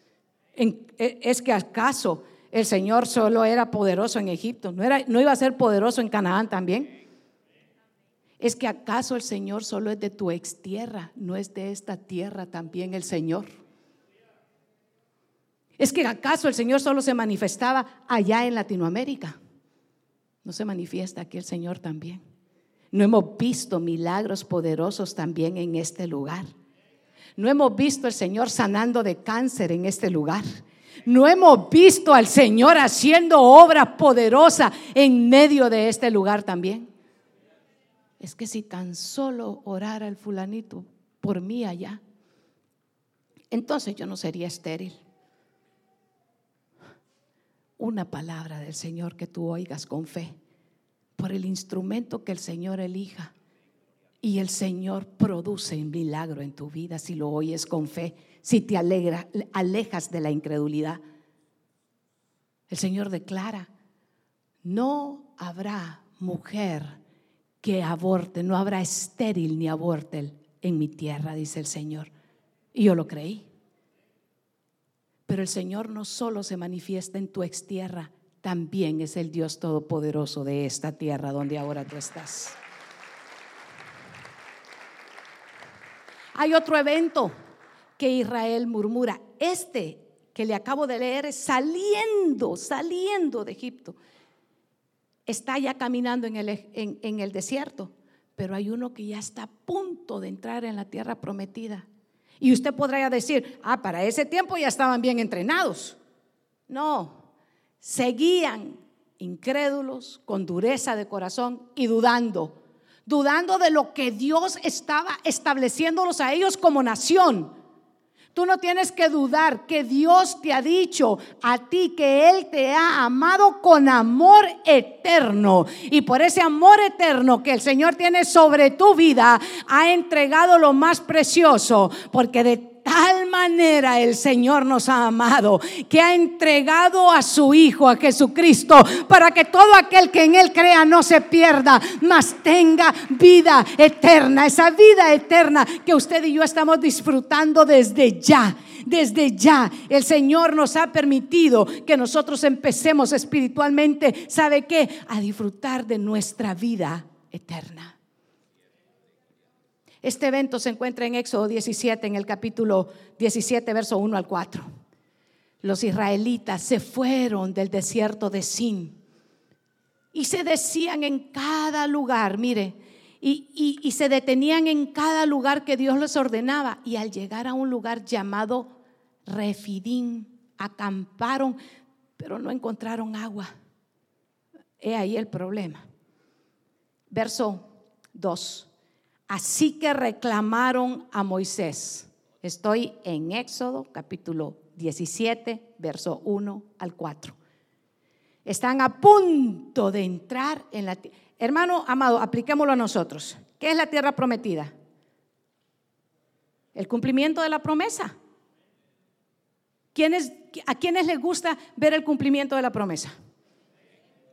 E, ¿Es que acaso el Señor solo era poderoso en Egipto? ¿No, era, ¿No iba a ser poderoso en Canaán también? ¿Es que acaso el Señor solo es de tu ex tierra, no es de esta tierra también el Señor? ¿Es que acaso el Señor solo se manifestaba allá en Latinoamérica? ¿No se manifiesta aquí el Señor también? ¿No hemos visto milagros poderosos también en este lugar? ¿No hemos visto al Señor sanando de cáncer en este lugar? ¿No hemos visto al Señor haciendo obra poderosa en medio de este lugar también? Es que si tan solo orara el fulanito por mí allá, entonces yo no sería estéril. Una palabra del Señor que tú oigas con fe, por el instrumento que el Señor elija, Y el Señor produce un milagro en tu vida si lo oyes con fe, si te alegra, alejas de la incredulidad. El Señor declara, no habrá mujer que aborte, no habrá estéril ni aborte en mi tierra, dice el Señor. Y yo lo creí. Pero el Señor no solo se manifiesta en tu extierra, también es el Dios todopoderoso de esta tierra donde ahora tú estás. Hay otro evento que Israel murmura. Este que le acabo de leer es saliendo, saliendo de Egipto. Está ya caminando en el, en el desierto, pero hay uno que ya está a punto de entrar en la tierra prometida. Y usted podría decir, ah, para ese tiempo ya estaban bien entrenados. No, seguían incrédulos, con dureza de corazón y dudando dudando de lo que Dios estaba estableciéndolos a ellos como nación. Tú no tienes que dudar que Dios te ha dicho a ti que Él te ha amado con amor eterno. Y por ese amor eterno que el Señor tiene sobre tu vida, ha entregado lo más precioso. Porque de tal manera el Señor nos ha amado que ha entregado a su Hijo, a Jesucristo, para que todo aquel que en Él crea no se pierda, mas tenga vida eterna. Esa vida eterna que usted y yo estamos disfrutando desde ya. Desde ya el Señor nos ha permitido que nosotros empecemos espiritualmente, ¿sabe qué? A disfrutar de nuestra vida eterna. Este evento se encuentra en Éxodo 17, en el capítulo 17, verso 1 al 4. Los israelitas se fueron del desierto de Sin y se decían en cada lugar, mire, y, se detenían en cada lugar que Dios les ordenaba. Y al llegar a un lugar llamado Refidín, acamparon, pero no encontraron agua. He ahí el problema. Verso 2. Así que reclamaron a Moisés. Estoy en Éxodo capítulo 17, verso 1 al 4. Están a punto de entrar en la tierra. Hermano amado, apliquémoslo a nosotros. ¿Qué es la tierra prometida? El cumplimiento de la promesa. ¿A quiénes les gusta ver el cumplimiento de la promesa?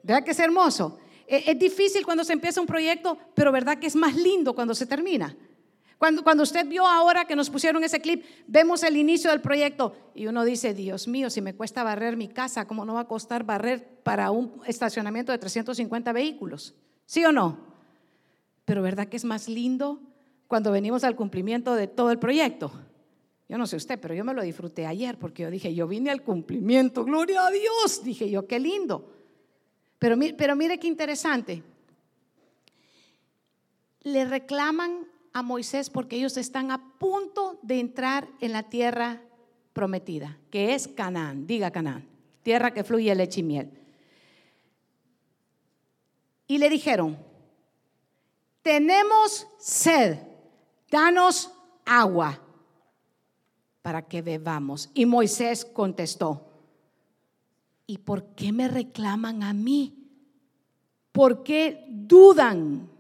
¿Verdad que es hermoso? E, es difícil cuando se empieza un proyecto, pero verdad que es más lindo cuando se termina. Cuando, cuando usted vio ahora que nos pusieron ese clip, vemos el inicio del proyecto y uno dice, Dios mío, si me cuesta barrer mi casa, ¿cómo no va a costar barrer para un estacionamiento de 350 vehículos? ¿Sí o no? Pero verdad que es más lindo cuando venimos al cumplimiento de todo el proyecto. Yo no sé usted, pero yo me lo disfruté ayer porque yo dije, yo vine al cumplimiento, gloria a Dios, dije yo, qué lindo. Pero, pero mire qué interesante. Le reclaman a Moisés porque ellos están a punto de entrar en la tierra prometida, que es Canaán, diga Canaán, tierra que fluye leche y miel. Y le dijeron, tenemos sed, danos agua para que bebamos. Y Moisés contestó, ¿Y por qué me reclaman a mí? ¿Por qué dudan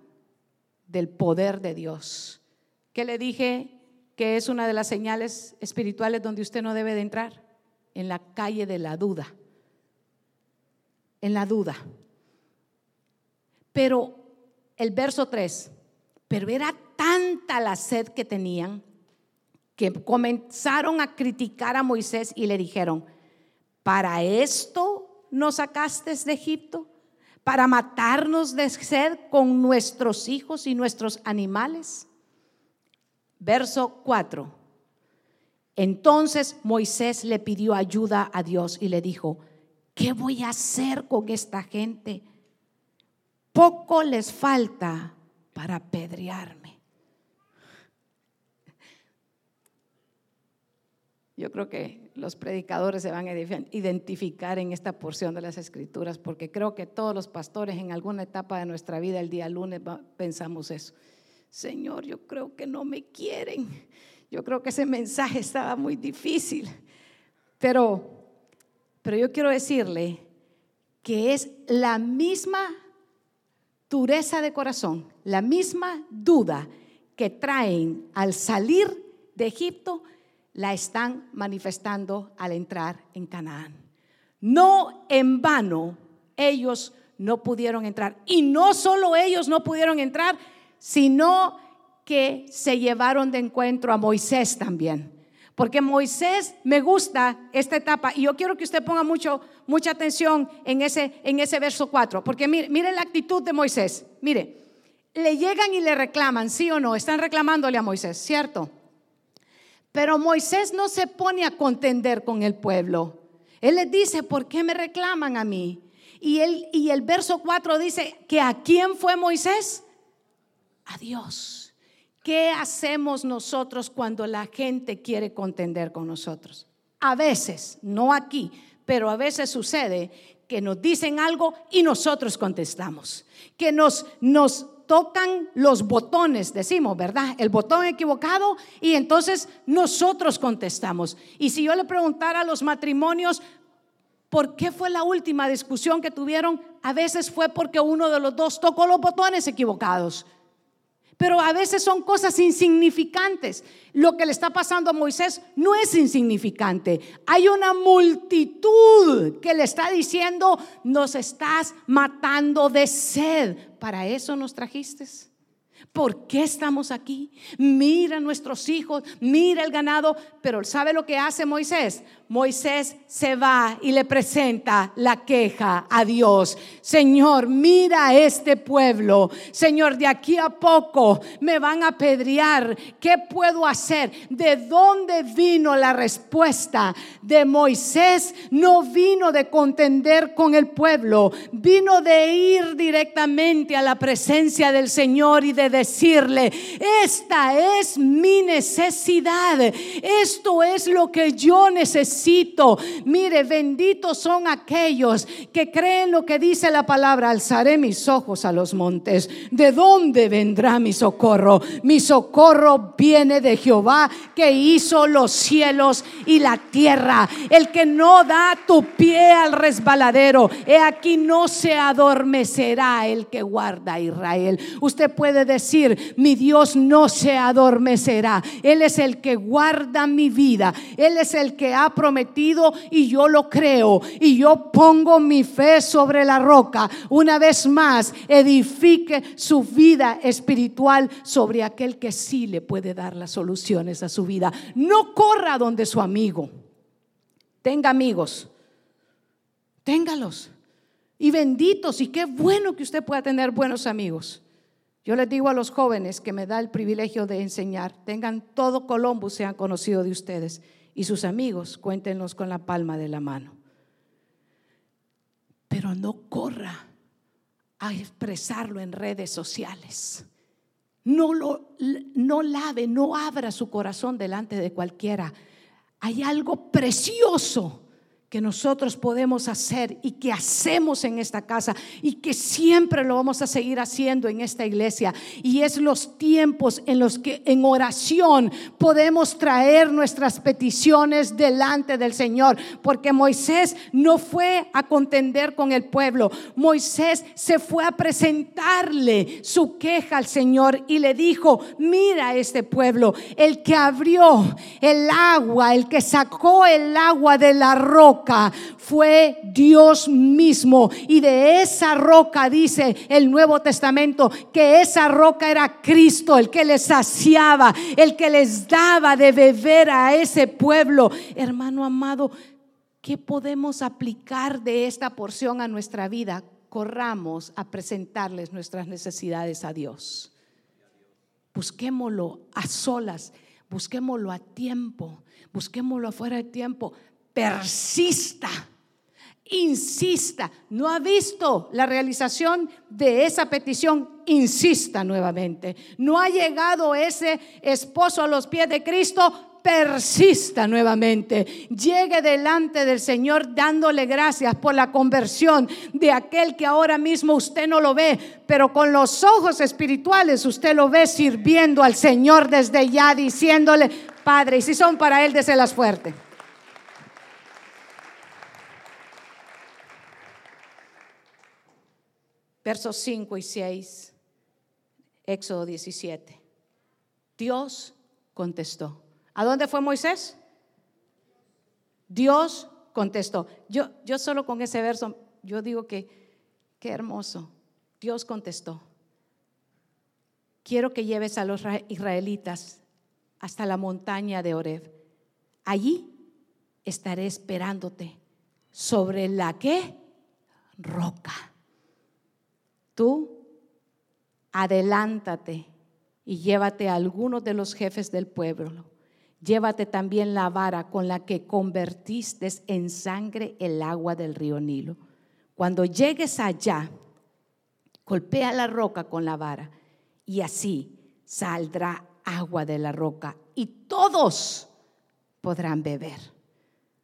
del poder de Dios? ¿Qué le dije que es una de las señales espirituales donde usted no debe de entrar? En la calle de la duda. En la duda. Pero el verso 3, pero era tanta la sed que tenían que comenzaron a criticar a Moisés y le dijeron, ¿Para esto nos sacaste de Egipto? ¿Para matarnos de sed con nuestros hijos y nuestros animales? Verso 4. Entonces Moisés le pidió ayuda a Dios y le dijo, ¿qué voy a hacer con esta gente? Poco les falta para apedrearme. Yo creo que los predicadores se van a identificar en esta porción de las escrituras, porque creo que todos los pastores en alguna etapa de nuestra vida el día lunes pensamos eso. Señor, yo creo que no me quieren. Yo creo que ese mensaje estaba muy difícil. Pero, pero yo quiero decirle que es la misma dureza de corazón, la misma duda que traen al salir de Egipto, la están manifestando al entrar en Canaán. No en vano ellos no pudieron entrar. Y no solo ellos no pudieron entrar, sino que se llevaron de encuentro a Moisés también. Porque Moisés me gusta esta etapa y yo quiero que usted ponga mucho, mucha atención en ese, en ese verso 4. Porque mire, mire la actitud de Moisés. Mire, le llegan y le reclaman, sí o no, están reclamándole a Moisés, ¿cierto? Pero Moisés no se pone a contender con el pueblo. Él les dice, ¿por qué me reclaman a mí? Y, él, y el verso 4 dice que a quién fue Moisés? A Dios. ¿Qué hacemos nosotros cuando la gente quiere contender con nosotros? A veces, no aquí, pero a veces sucede que nos dicen algo y nosotros contestamos. Que nos, nos tocan los botones, decimos, ¿verdad? El botón equivocado y entonces nosotros contestamos. Y si yo le preguntara a los matrimonios, ¿Por qué fue la última discusión que tuvieron? A veces fue porque uno de los dos tocó los botones equivocados. Pero a veces son cosas insignificantes. Lo que le está pasando a Moisés no es insignificante. Hay una multitud que le está diciendo, nos estás matando de sed. ¿Para eso nos trajiste? ¿Por qué estamos aquí? Mira nuestros hijos, mira el ganado, pero ¿sabe lo que hace Moisés? Moisés se va y le presenta la queja a Dios. Señor, mira este pueblo. Señor, de aquí a poco me van a pedrear. ¿Qué puedo hacer? ¿De dónde vino la respuesta de Moisés? No vino de contender con el pueblo, vino de ir directamente a la presencia del Señor y de decirle, esta es mi necesidad. Esto es lo que yo necesito Mire, benditos son aquellos que creen lo que dice la palabra. Alzaré mis ojos a los montes. ¿De dónde vendrá mi socorro? Mi socorro viene de Jehová que hizo los cielos y la tierra. El que no da tu pie al resbaladero. He aquí no se adormecerá el que guarda a Israel. Usted puede decir, mi Dios no se adormecerá. Él es el que guarda mi vida. Él es el que ha prometido prometido y yo lo creo y yo pongo mi fe sobre la roca. Una vez más, edifique su vida espiritual sobre aquel que sí le puede dar las soluciones a su vida. No corra donde su amigo. Tenga amigos. Téngalos. Y benditos, y qué bueno que usted pueda tener buenos amigos. Yo les digo a los jóvenes que me da el privilegio de enseñar, tengan todo Columbus, sean conocido de ustedes y sus amigos, cuéntenos con la palma de la mano. Pero no corra a expresarlo en redes sociales. No lo no lave, no abra su corazón delante de cualquiera. Hay algo precioso que nosotros podemos hacer y que hacemos en esta casa y que siempre lo vamos a seguir haciendo en esta iglesia. Y es los tiempos en los que en oración podemos traer nuestras peticiones delante del Señor. Porque Moisés no fue a contender con el pueblo. Moisés se fue a presentarle su queja al Señor y le dijo, mira este pueblo, el que abrió el agua, el que sacó el agua de la roca fue Dios mismo. Y de esa roca dice el Nuevo Testamento que esa roca era Cristo, el que les saciaba, el que les daba de beber a ese pueblo. Hermano amado, ¿qué podemos aplicar de esta porción a nuestra vida? Corramos a presentarles nuestras necesidades a Dios. Busquémoslo a solas, busquémoslo a tiempo, busquémoslo afuera de tiempo persista, insista. ¿No ha visto la realización de esa petición? Insista nuevamente. ¿No ha llegado ese esposo a los pies de Cristo? persista nuevamente, llegue delante del Señor dándole gracias por la conversión de aquel que ahora mismo usted no lo ve, pero con los ojos espirituales usted lo ve sirviendo al Señor desde ya, diciéndole, Padre, y si son para Él, déselas fuerte. Versos 5 y 6, Éxodo 17. Dios contestó. ¿A dónde fue Moisés? Dios contestó. Yo, yo solo con ese verso, yo digo que, qué hermoso. Dios contestó. Quiero que lleves a los israelitas hasta la montaña de Oreb. Allí estaré esperándote. ¿Sobre la qué? Roca. Tú adelántate y llévate a algunos de los jefes del pueblo. Llévate también la vara con la que convertiste en sangre el agua del río Nilo. Cuando llegues allá, golpea la roca con la vara y así saldrá agua de la roca y todos podrán beber.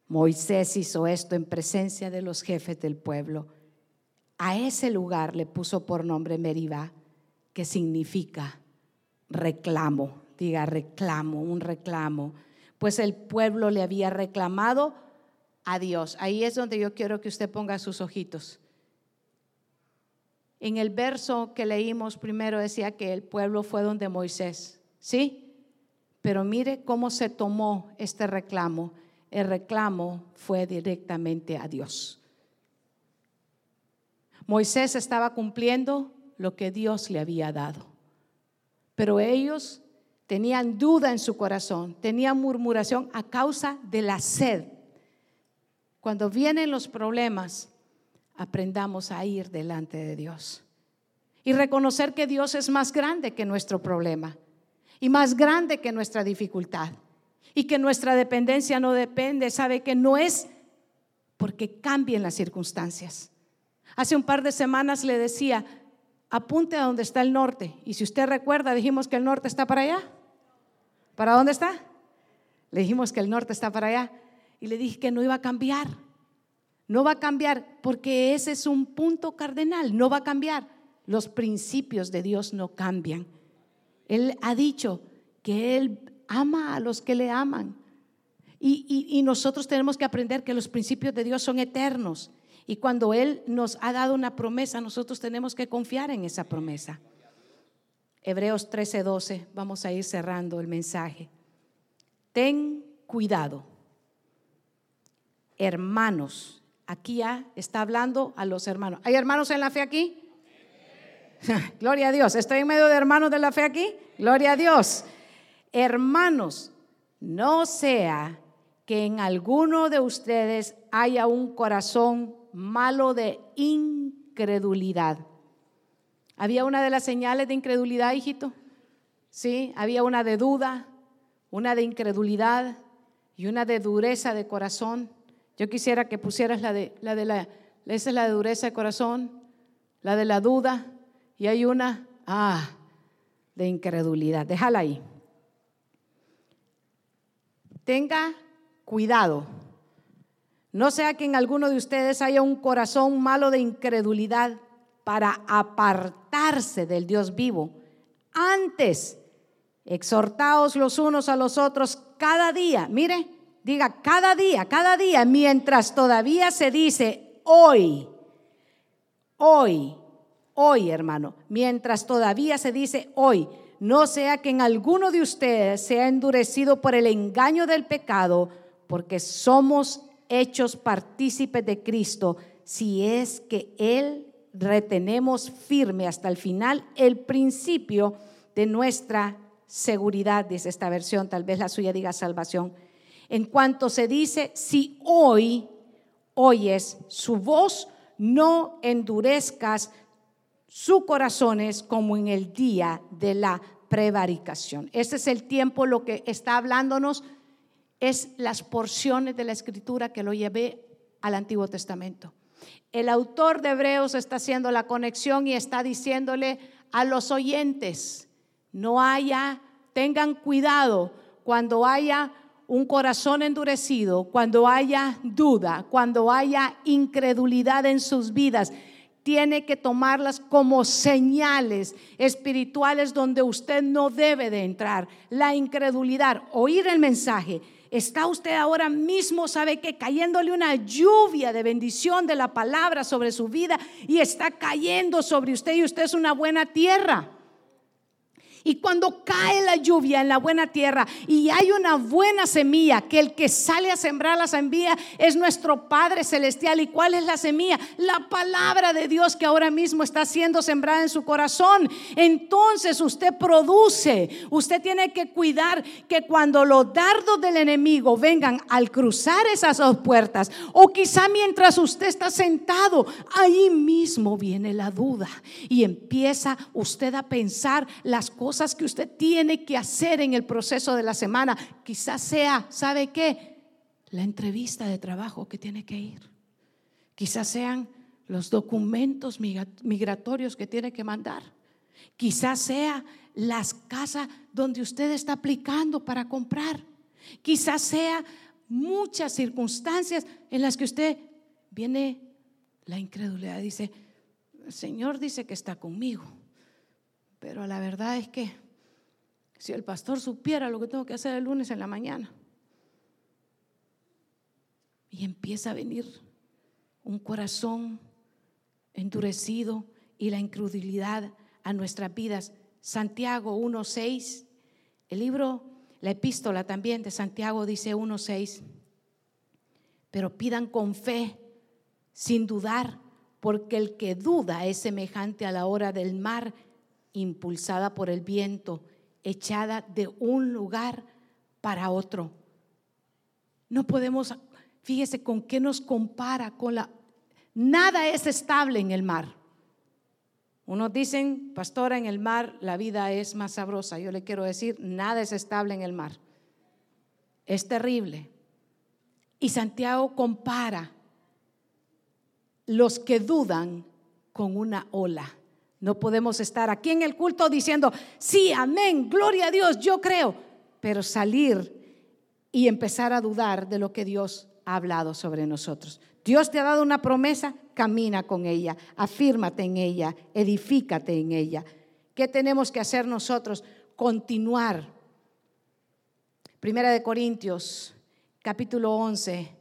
Moisés hizo esto en presencia de los jefes del pueblo. A ese lugar le puso por nombre Meribá, que significa reclamo. Diga reclamo, un reclamo. Pues el pueblo le había reclamado a Dios. Ahí es donde yo quiero que usted ponga sus ojitos. En el verso que leímos primero decía que el pueblo fue donde Moisés, ¿sí? Pero mire cómo se tomó este reclamo. El reclamo fue directamente a Dios. Moisés estaba cumpliendo lo que Dios le había dado. Pero ellos tenían duda en su corazón, tenían murmuración a causa de la sed. Cuando vienen los problemas, aprendamos a ir delante de Dios y reconocer que Dios es más grande que nuestro problema y más grande que nuestra dificultad y que nuestra dependencia no depende, sabe que no es porque cambien las circunstancias. Hace un par de semanas le decía, apunte a donde está el norte. Y si usted recuerda, dijimos que el norte está para allá. ¿Para dónde está? Le dijimos que el norte está para allá. Y le dije que no iba a cambiar. No va a cambiar porque ese es un punto cardenal. No va a cambiar. Los principios de Dios no cambian. Él ha dicho que Él ama a los que le aman. Y, y, nosotros tenemos que aprender que los principios de Dios son eternos. Y cuando Él nos ha dado una promesa, nosotros tenemos que confiar en esa promesa. Hebreos 13:12, vamos a ir cerrando el mensaje. Ten cuidado, hermanos. Aquí ya está hablando a los hermanos. ¿Hay hermanos en la fe aquí? Gloria a Dios. ¿Estoy en medio de hermanos de la fe aquí? Gloria a Dios. Hermanos, no sea que en alguno de ustedes haya un corazón malo de incredulidad. Había una de las señales de incredulidad, hijito. Sí, había una de duda, una de incredulidad y una de dureza de corazón. Yo quisiera que pusieras la de la de la esa es la dureza de corazón, la de la duda y hay una ah de incredulidad. Déjala ahí. Tenga cuidado. No sea que en alguno de ustedes haya un corazón malo de incredulidad para apartarse del Dios vivo. Antes, exhortaos los unos a los otros cada día. Mire, diga cada día, cada día, mientras todavía se dice hoy, hoy, hoy, hermano, mientras todavía se dice hoy no sea que en alguno de ustedes sea endurecido por el engaño del pecado, porque somos hechos partícipes de Cristo, si es que Él retenemos firme hasta el final el principio de nuestra seguridad, dice esta versión, tal vez la suya diga salvación. En cuanto se dice, si hoy oyes su voz, no endurezcas sus corazones como en el día de la prevaricación. Ese es el tiempo, lo que está hablándonos es las porciones de la escritura que lo llevé al Antiguo Testamento. El autor de Hebreos está haciendo la conexión y está diciéndole a los oyentes, no haya, tengan cuidado cuando haya un corazón endurecido, cuando haya duda, cuando haya incredulidad en sus vidas tiene que tomarlas como señales espirituales donde usted no debe de entrar. La incredulidad, oír el mensaje, Está usted ahora mismo, sabe que cayéndole una lluvia de bendición de la palabra sobre su vida y está cayendo sobre usted y usted es una buena tierra. Y cuando cae la lluvia en la buena tierra y hay una buena semilla, que el que sale a sembrar la semilla es nuestro Padre Celestial. ¿Y cuál es la semilla? La palabra de Dios que ahora mismo está siendo sembrada en su corazón. Entonces usted produce, usted tiene que cuidar que cuando los dardos del enemigo vengan al cruzar esas dos puertas, o quizá mientras usted está sentado, ahí mismo viene la duda y empieza usted a pensar las cosas que usted tiene que hacer en el proceso de la semana. Quizás sea, ¿sabe qué? La entrevista de trabajo que tiene que ir. Quizás sean los documentos migratorios que tiene que mandar. Quizás sea las casas donde usted está aplicando para comprar. Quizás sea muchas circunstancias en las que usted viene la incredulidad. Dice, el Señor dice que está conmigo. Pero la verdad es que si el pastor supiera lo que tengo que hacer el lunes en la mañana, y empieza a venir un corazón endurecido y la incredulidad a nuestras vidas. Santiago 1.6, el libro, la epístola también de Santiago dice 1.6, pero pidan con fe, sin dudar, porque el que duda es semejante a la hora del mar impulsada por el viento, echada de un lugar para otro. No podemos, fíjese con qué nos compara con la... Nada es estable en el mar. Unos dicen, pastora, en el mar la vida es más sabrosa. Yo le quiero decir, nada es estable en el mar. Es terrible. Y Santiago compara los que dudan con una ola. No podemos estar aquí en el culto diciendo, sí, amén, gloria a Dios, yo creo, pero salir y empezar a dudar de lo que Dios ha hablado sobre nosotros. Dios te ha dado una promesa, camina con ella, afírmate en ella, edifícate en ella. ¿Qué tenemos que hacer nosotros? Continuar. Primera de Corintios, capítulo 11,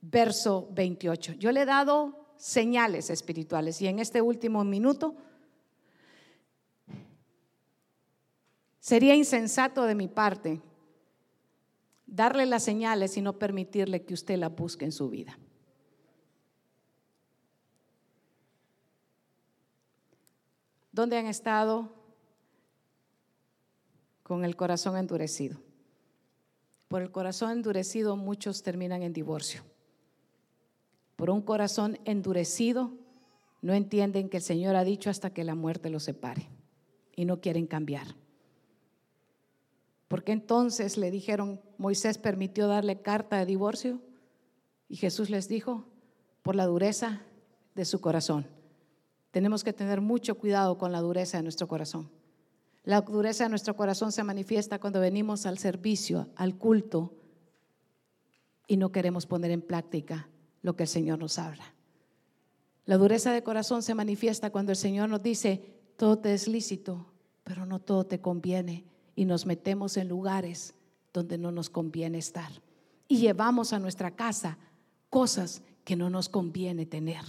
verso 28. Yo le he dado señales espirituales y en este último minuto Sería insensato de mi parte darle las señales y no permitirle que usted la busque en su vida. ¿Dónde han estado con el corazón endurecido? Por el corazón endurecido muchos terminan en divorcio. Por un corazón endurecido no entienden que el Señor ha dicho hasta que la muerte los separe y no quieren cambiar. Porque entonces le dijeron, Moisés permitió darle carta de divorcio y Jesús les dijo, por la dureza de su corazón. Tenemos que tener mucho cuidado con la dureza de nuestro corazón. La dureza de nuestro corazón se manifiesta cuando venimos al servicio, al culto, y no queremos poner en práctica lo que el Señor nos habla. La dureza de corazón se manifiesta cuando el Señor nos dice, todo te es lícito, pero no todo te conviene y nos metemos en lugares donde no nos conviene estar. Y llevamos a nuestra casa cosas que no nos conviene tener.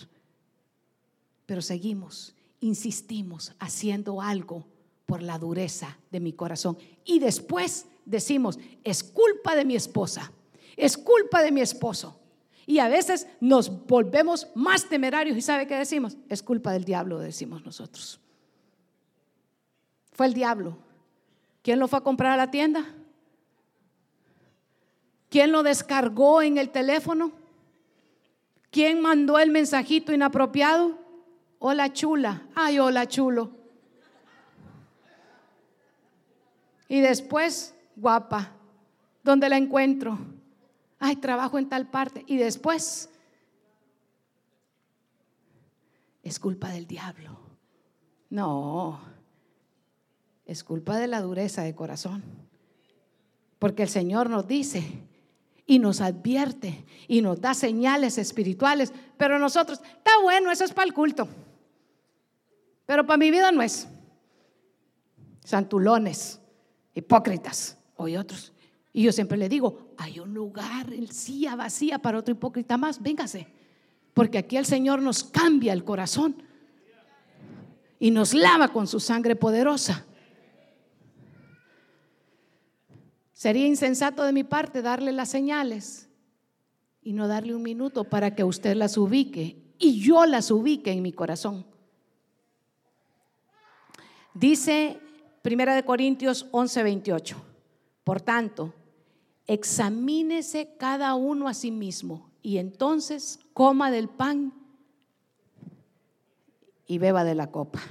Pero seguimos, insistimos haciendo algo por la dureza de mi corazón. Y después decimos, es culpa de mi esposa, es culpa de mi esposo. Y a veces nos volvemos más temerarios y ¿sabe qué decimos? Es culpa del diablo, decimos nosotros. Fue el diablo ¿Quién lo fue a comprar a la tienda? ¿Quién lo descargó en el teléfono? ¿Quién mandó el mensajito inapropiado? Hola chula. Ay, hola chulo. Y después, guapa, ¿dónde la encuentro? Ay, trabajo en tal parte. Y después, es culpa del diablo. No, es culpa de la dureza de corazón. Porque el Señor nos dice y nos advierte y nos da señales espirituales, pero nosotros, está bueno, eso es para el culto. Pero para mi vida no es. Santulones, hipócritas, o otros. Y yo siempre le digo, hay un lugar, el silla vacía para otro hipócrita más, véngase. Porque aquí el Señor nos cambia el corazón y nos lava con su sangre poderosa. Sería insensato de mi parte darle las señales y no darle un minuto para que usted las ubique y yo las ubique en mi corazón. Dice Primera de Corintios 11:28. Por tanto, examínese cada uno a sí mismo y entonces coma del pan y beba de la copa.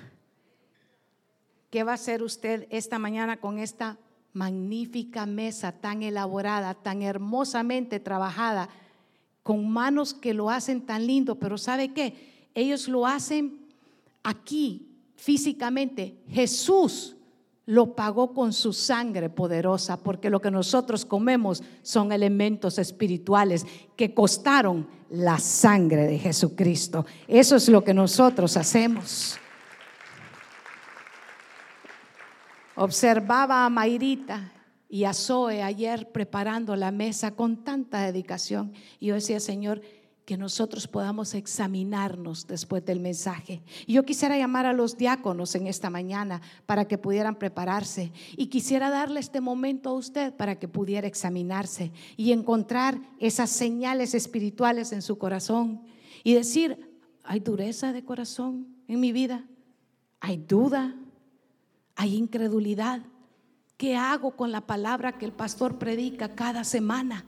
¿Qué va a hacer usted esta mañana con esta magnífica mesa tan elaborada, tan hermosamente trabajada, con manos que lo hacen tan lindo, pero ¿sabe qué? Ellos lo hacen aquí físicamente. Jesús lo pagó con su sangre poderosa, porque lo que nosotros comemos son elementos espirituales que costaron la sangre de Jesucristo. Eso es lo que nosotros hacemos. Observaba a Mayrita y a Zoe ayer preparando la mesa con tanta dedicación. Y yo decía, Señor, que nosotros podamos examinarnos después del mensaje. Y yo quisiera llamar a los diáconos en esta mañana para que pudieran prepararse. Y quisiera darle este momento a usted para que pudiera examinarse y encontrar esas señales espirituales en su corazón. Y decir, hay dureza de corazón en mi vida, hay duda, hay incredulidad. ¿Qué hago con la palabra que el pastor predica cada semana?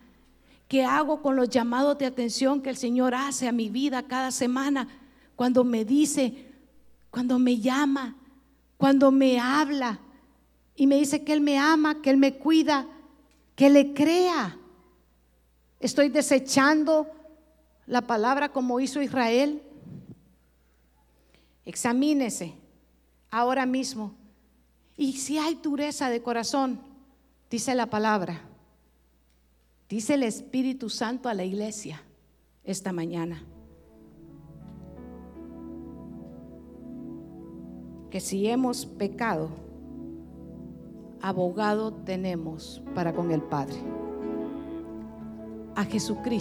¿Qué hago con los llamados de atención que el Señor hace a mi vida cada semana? Cuando me dice, cuando me llama, cuando me habla y me dice que Él me ama, que Él me cuida, que le crea. Estoy desechando la palabra como hizo Israel. Examínese ahora mismo y si hay dureza de corazón, dice la palabra, dice el Espíritu Santo a la iglesia esta mañana, que si hemos pecado, abogado tenemos para con el Padre, a Jesucristo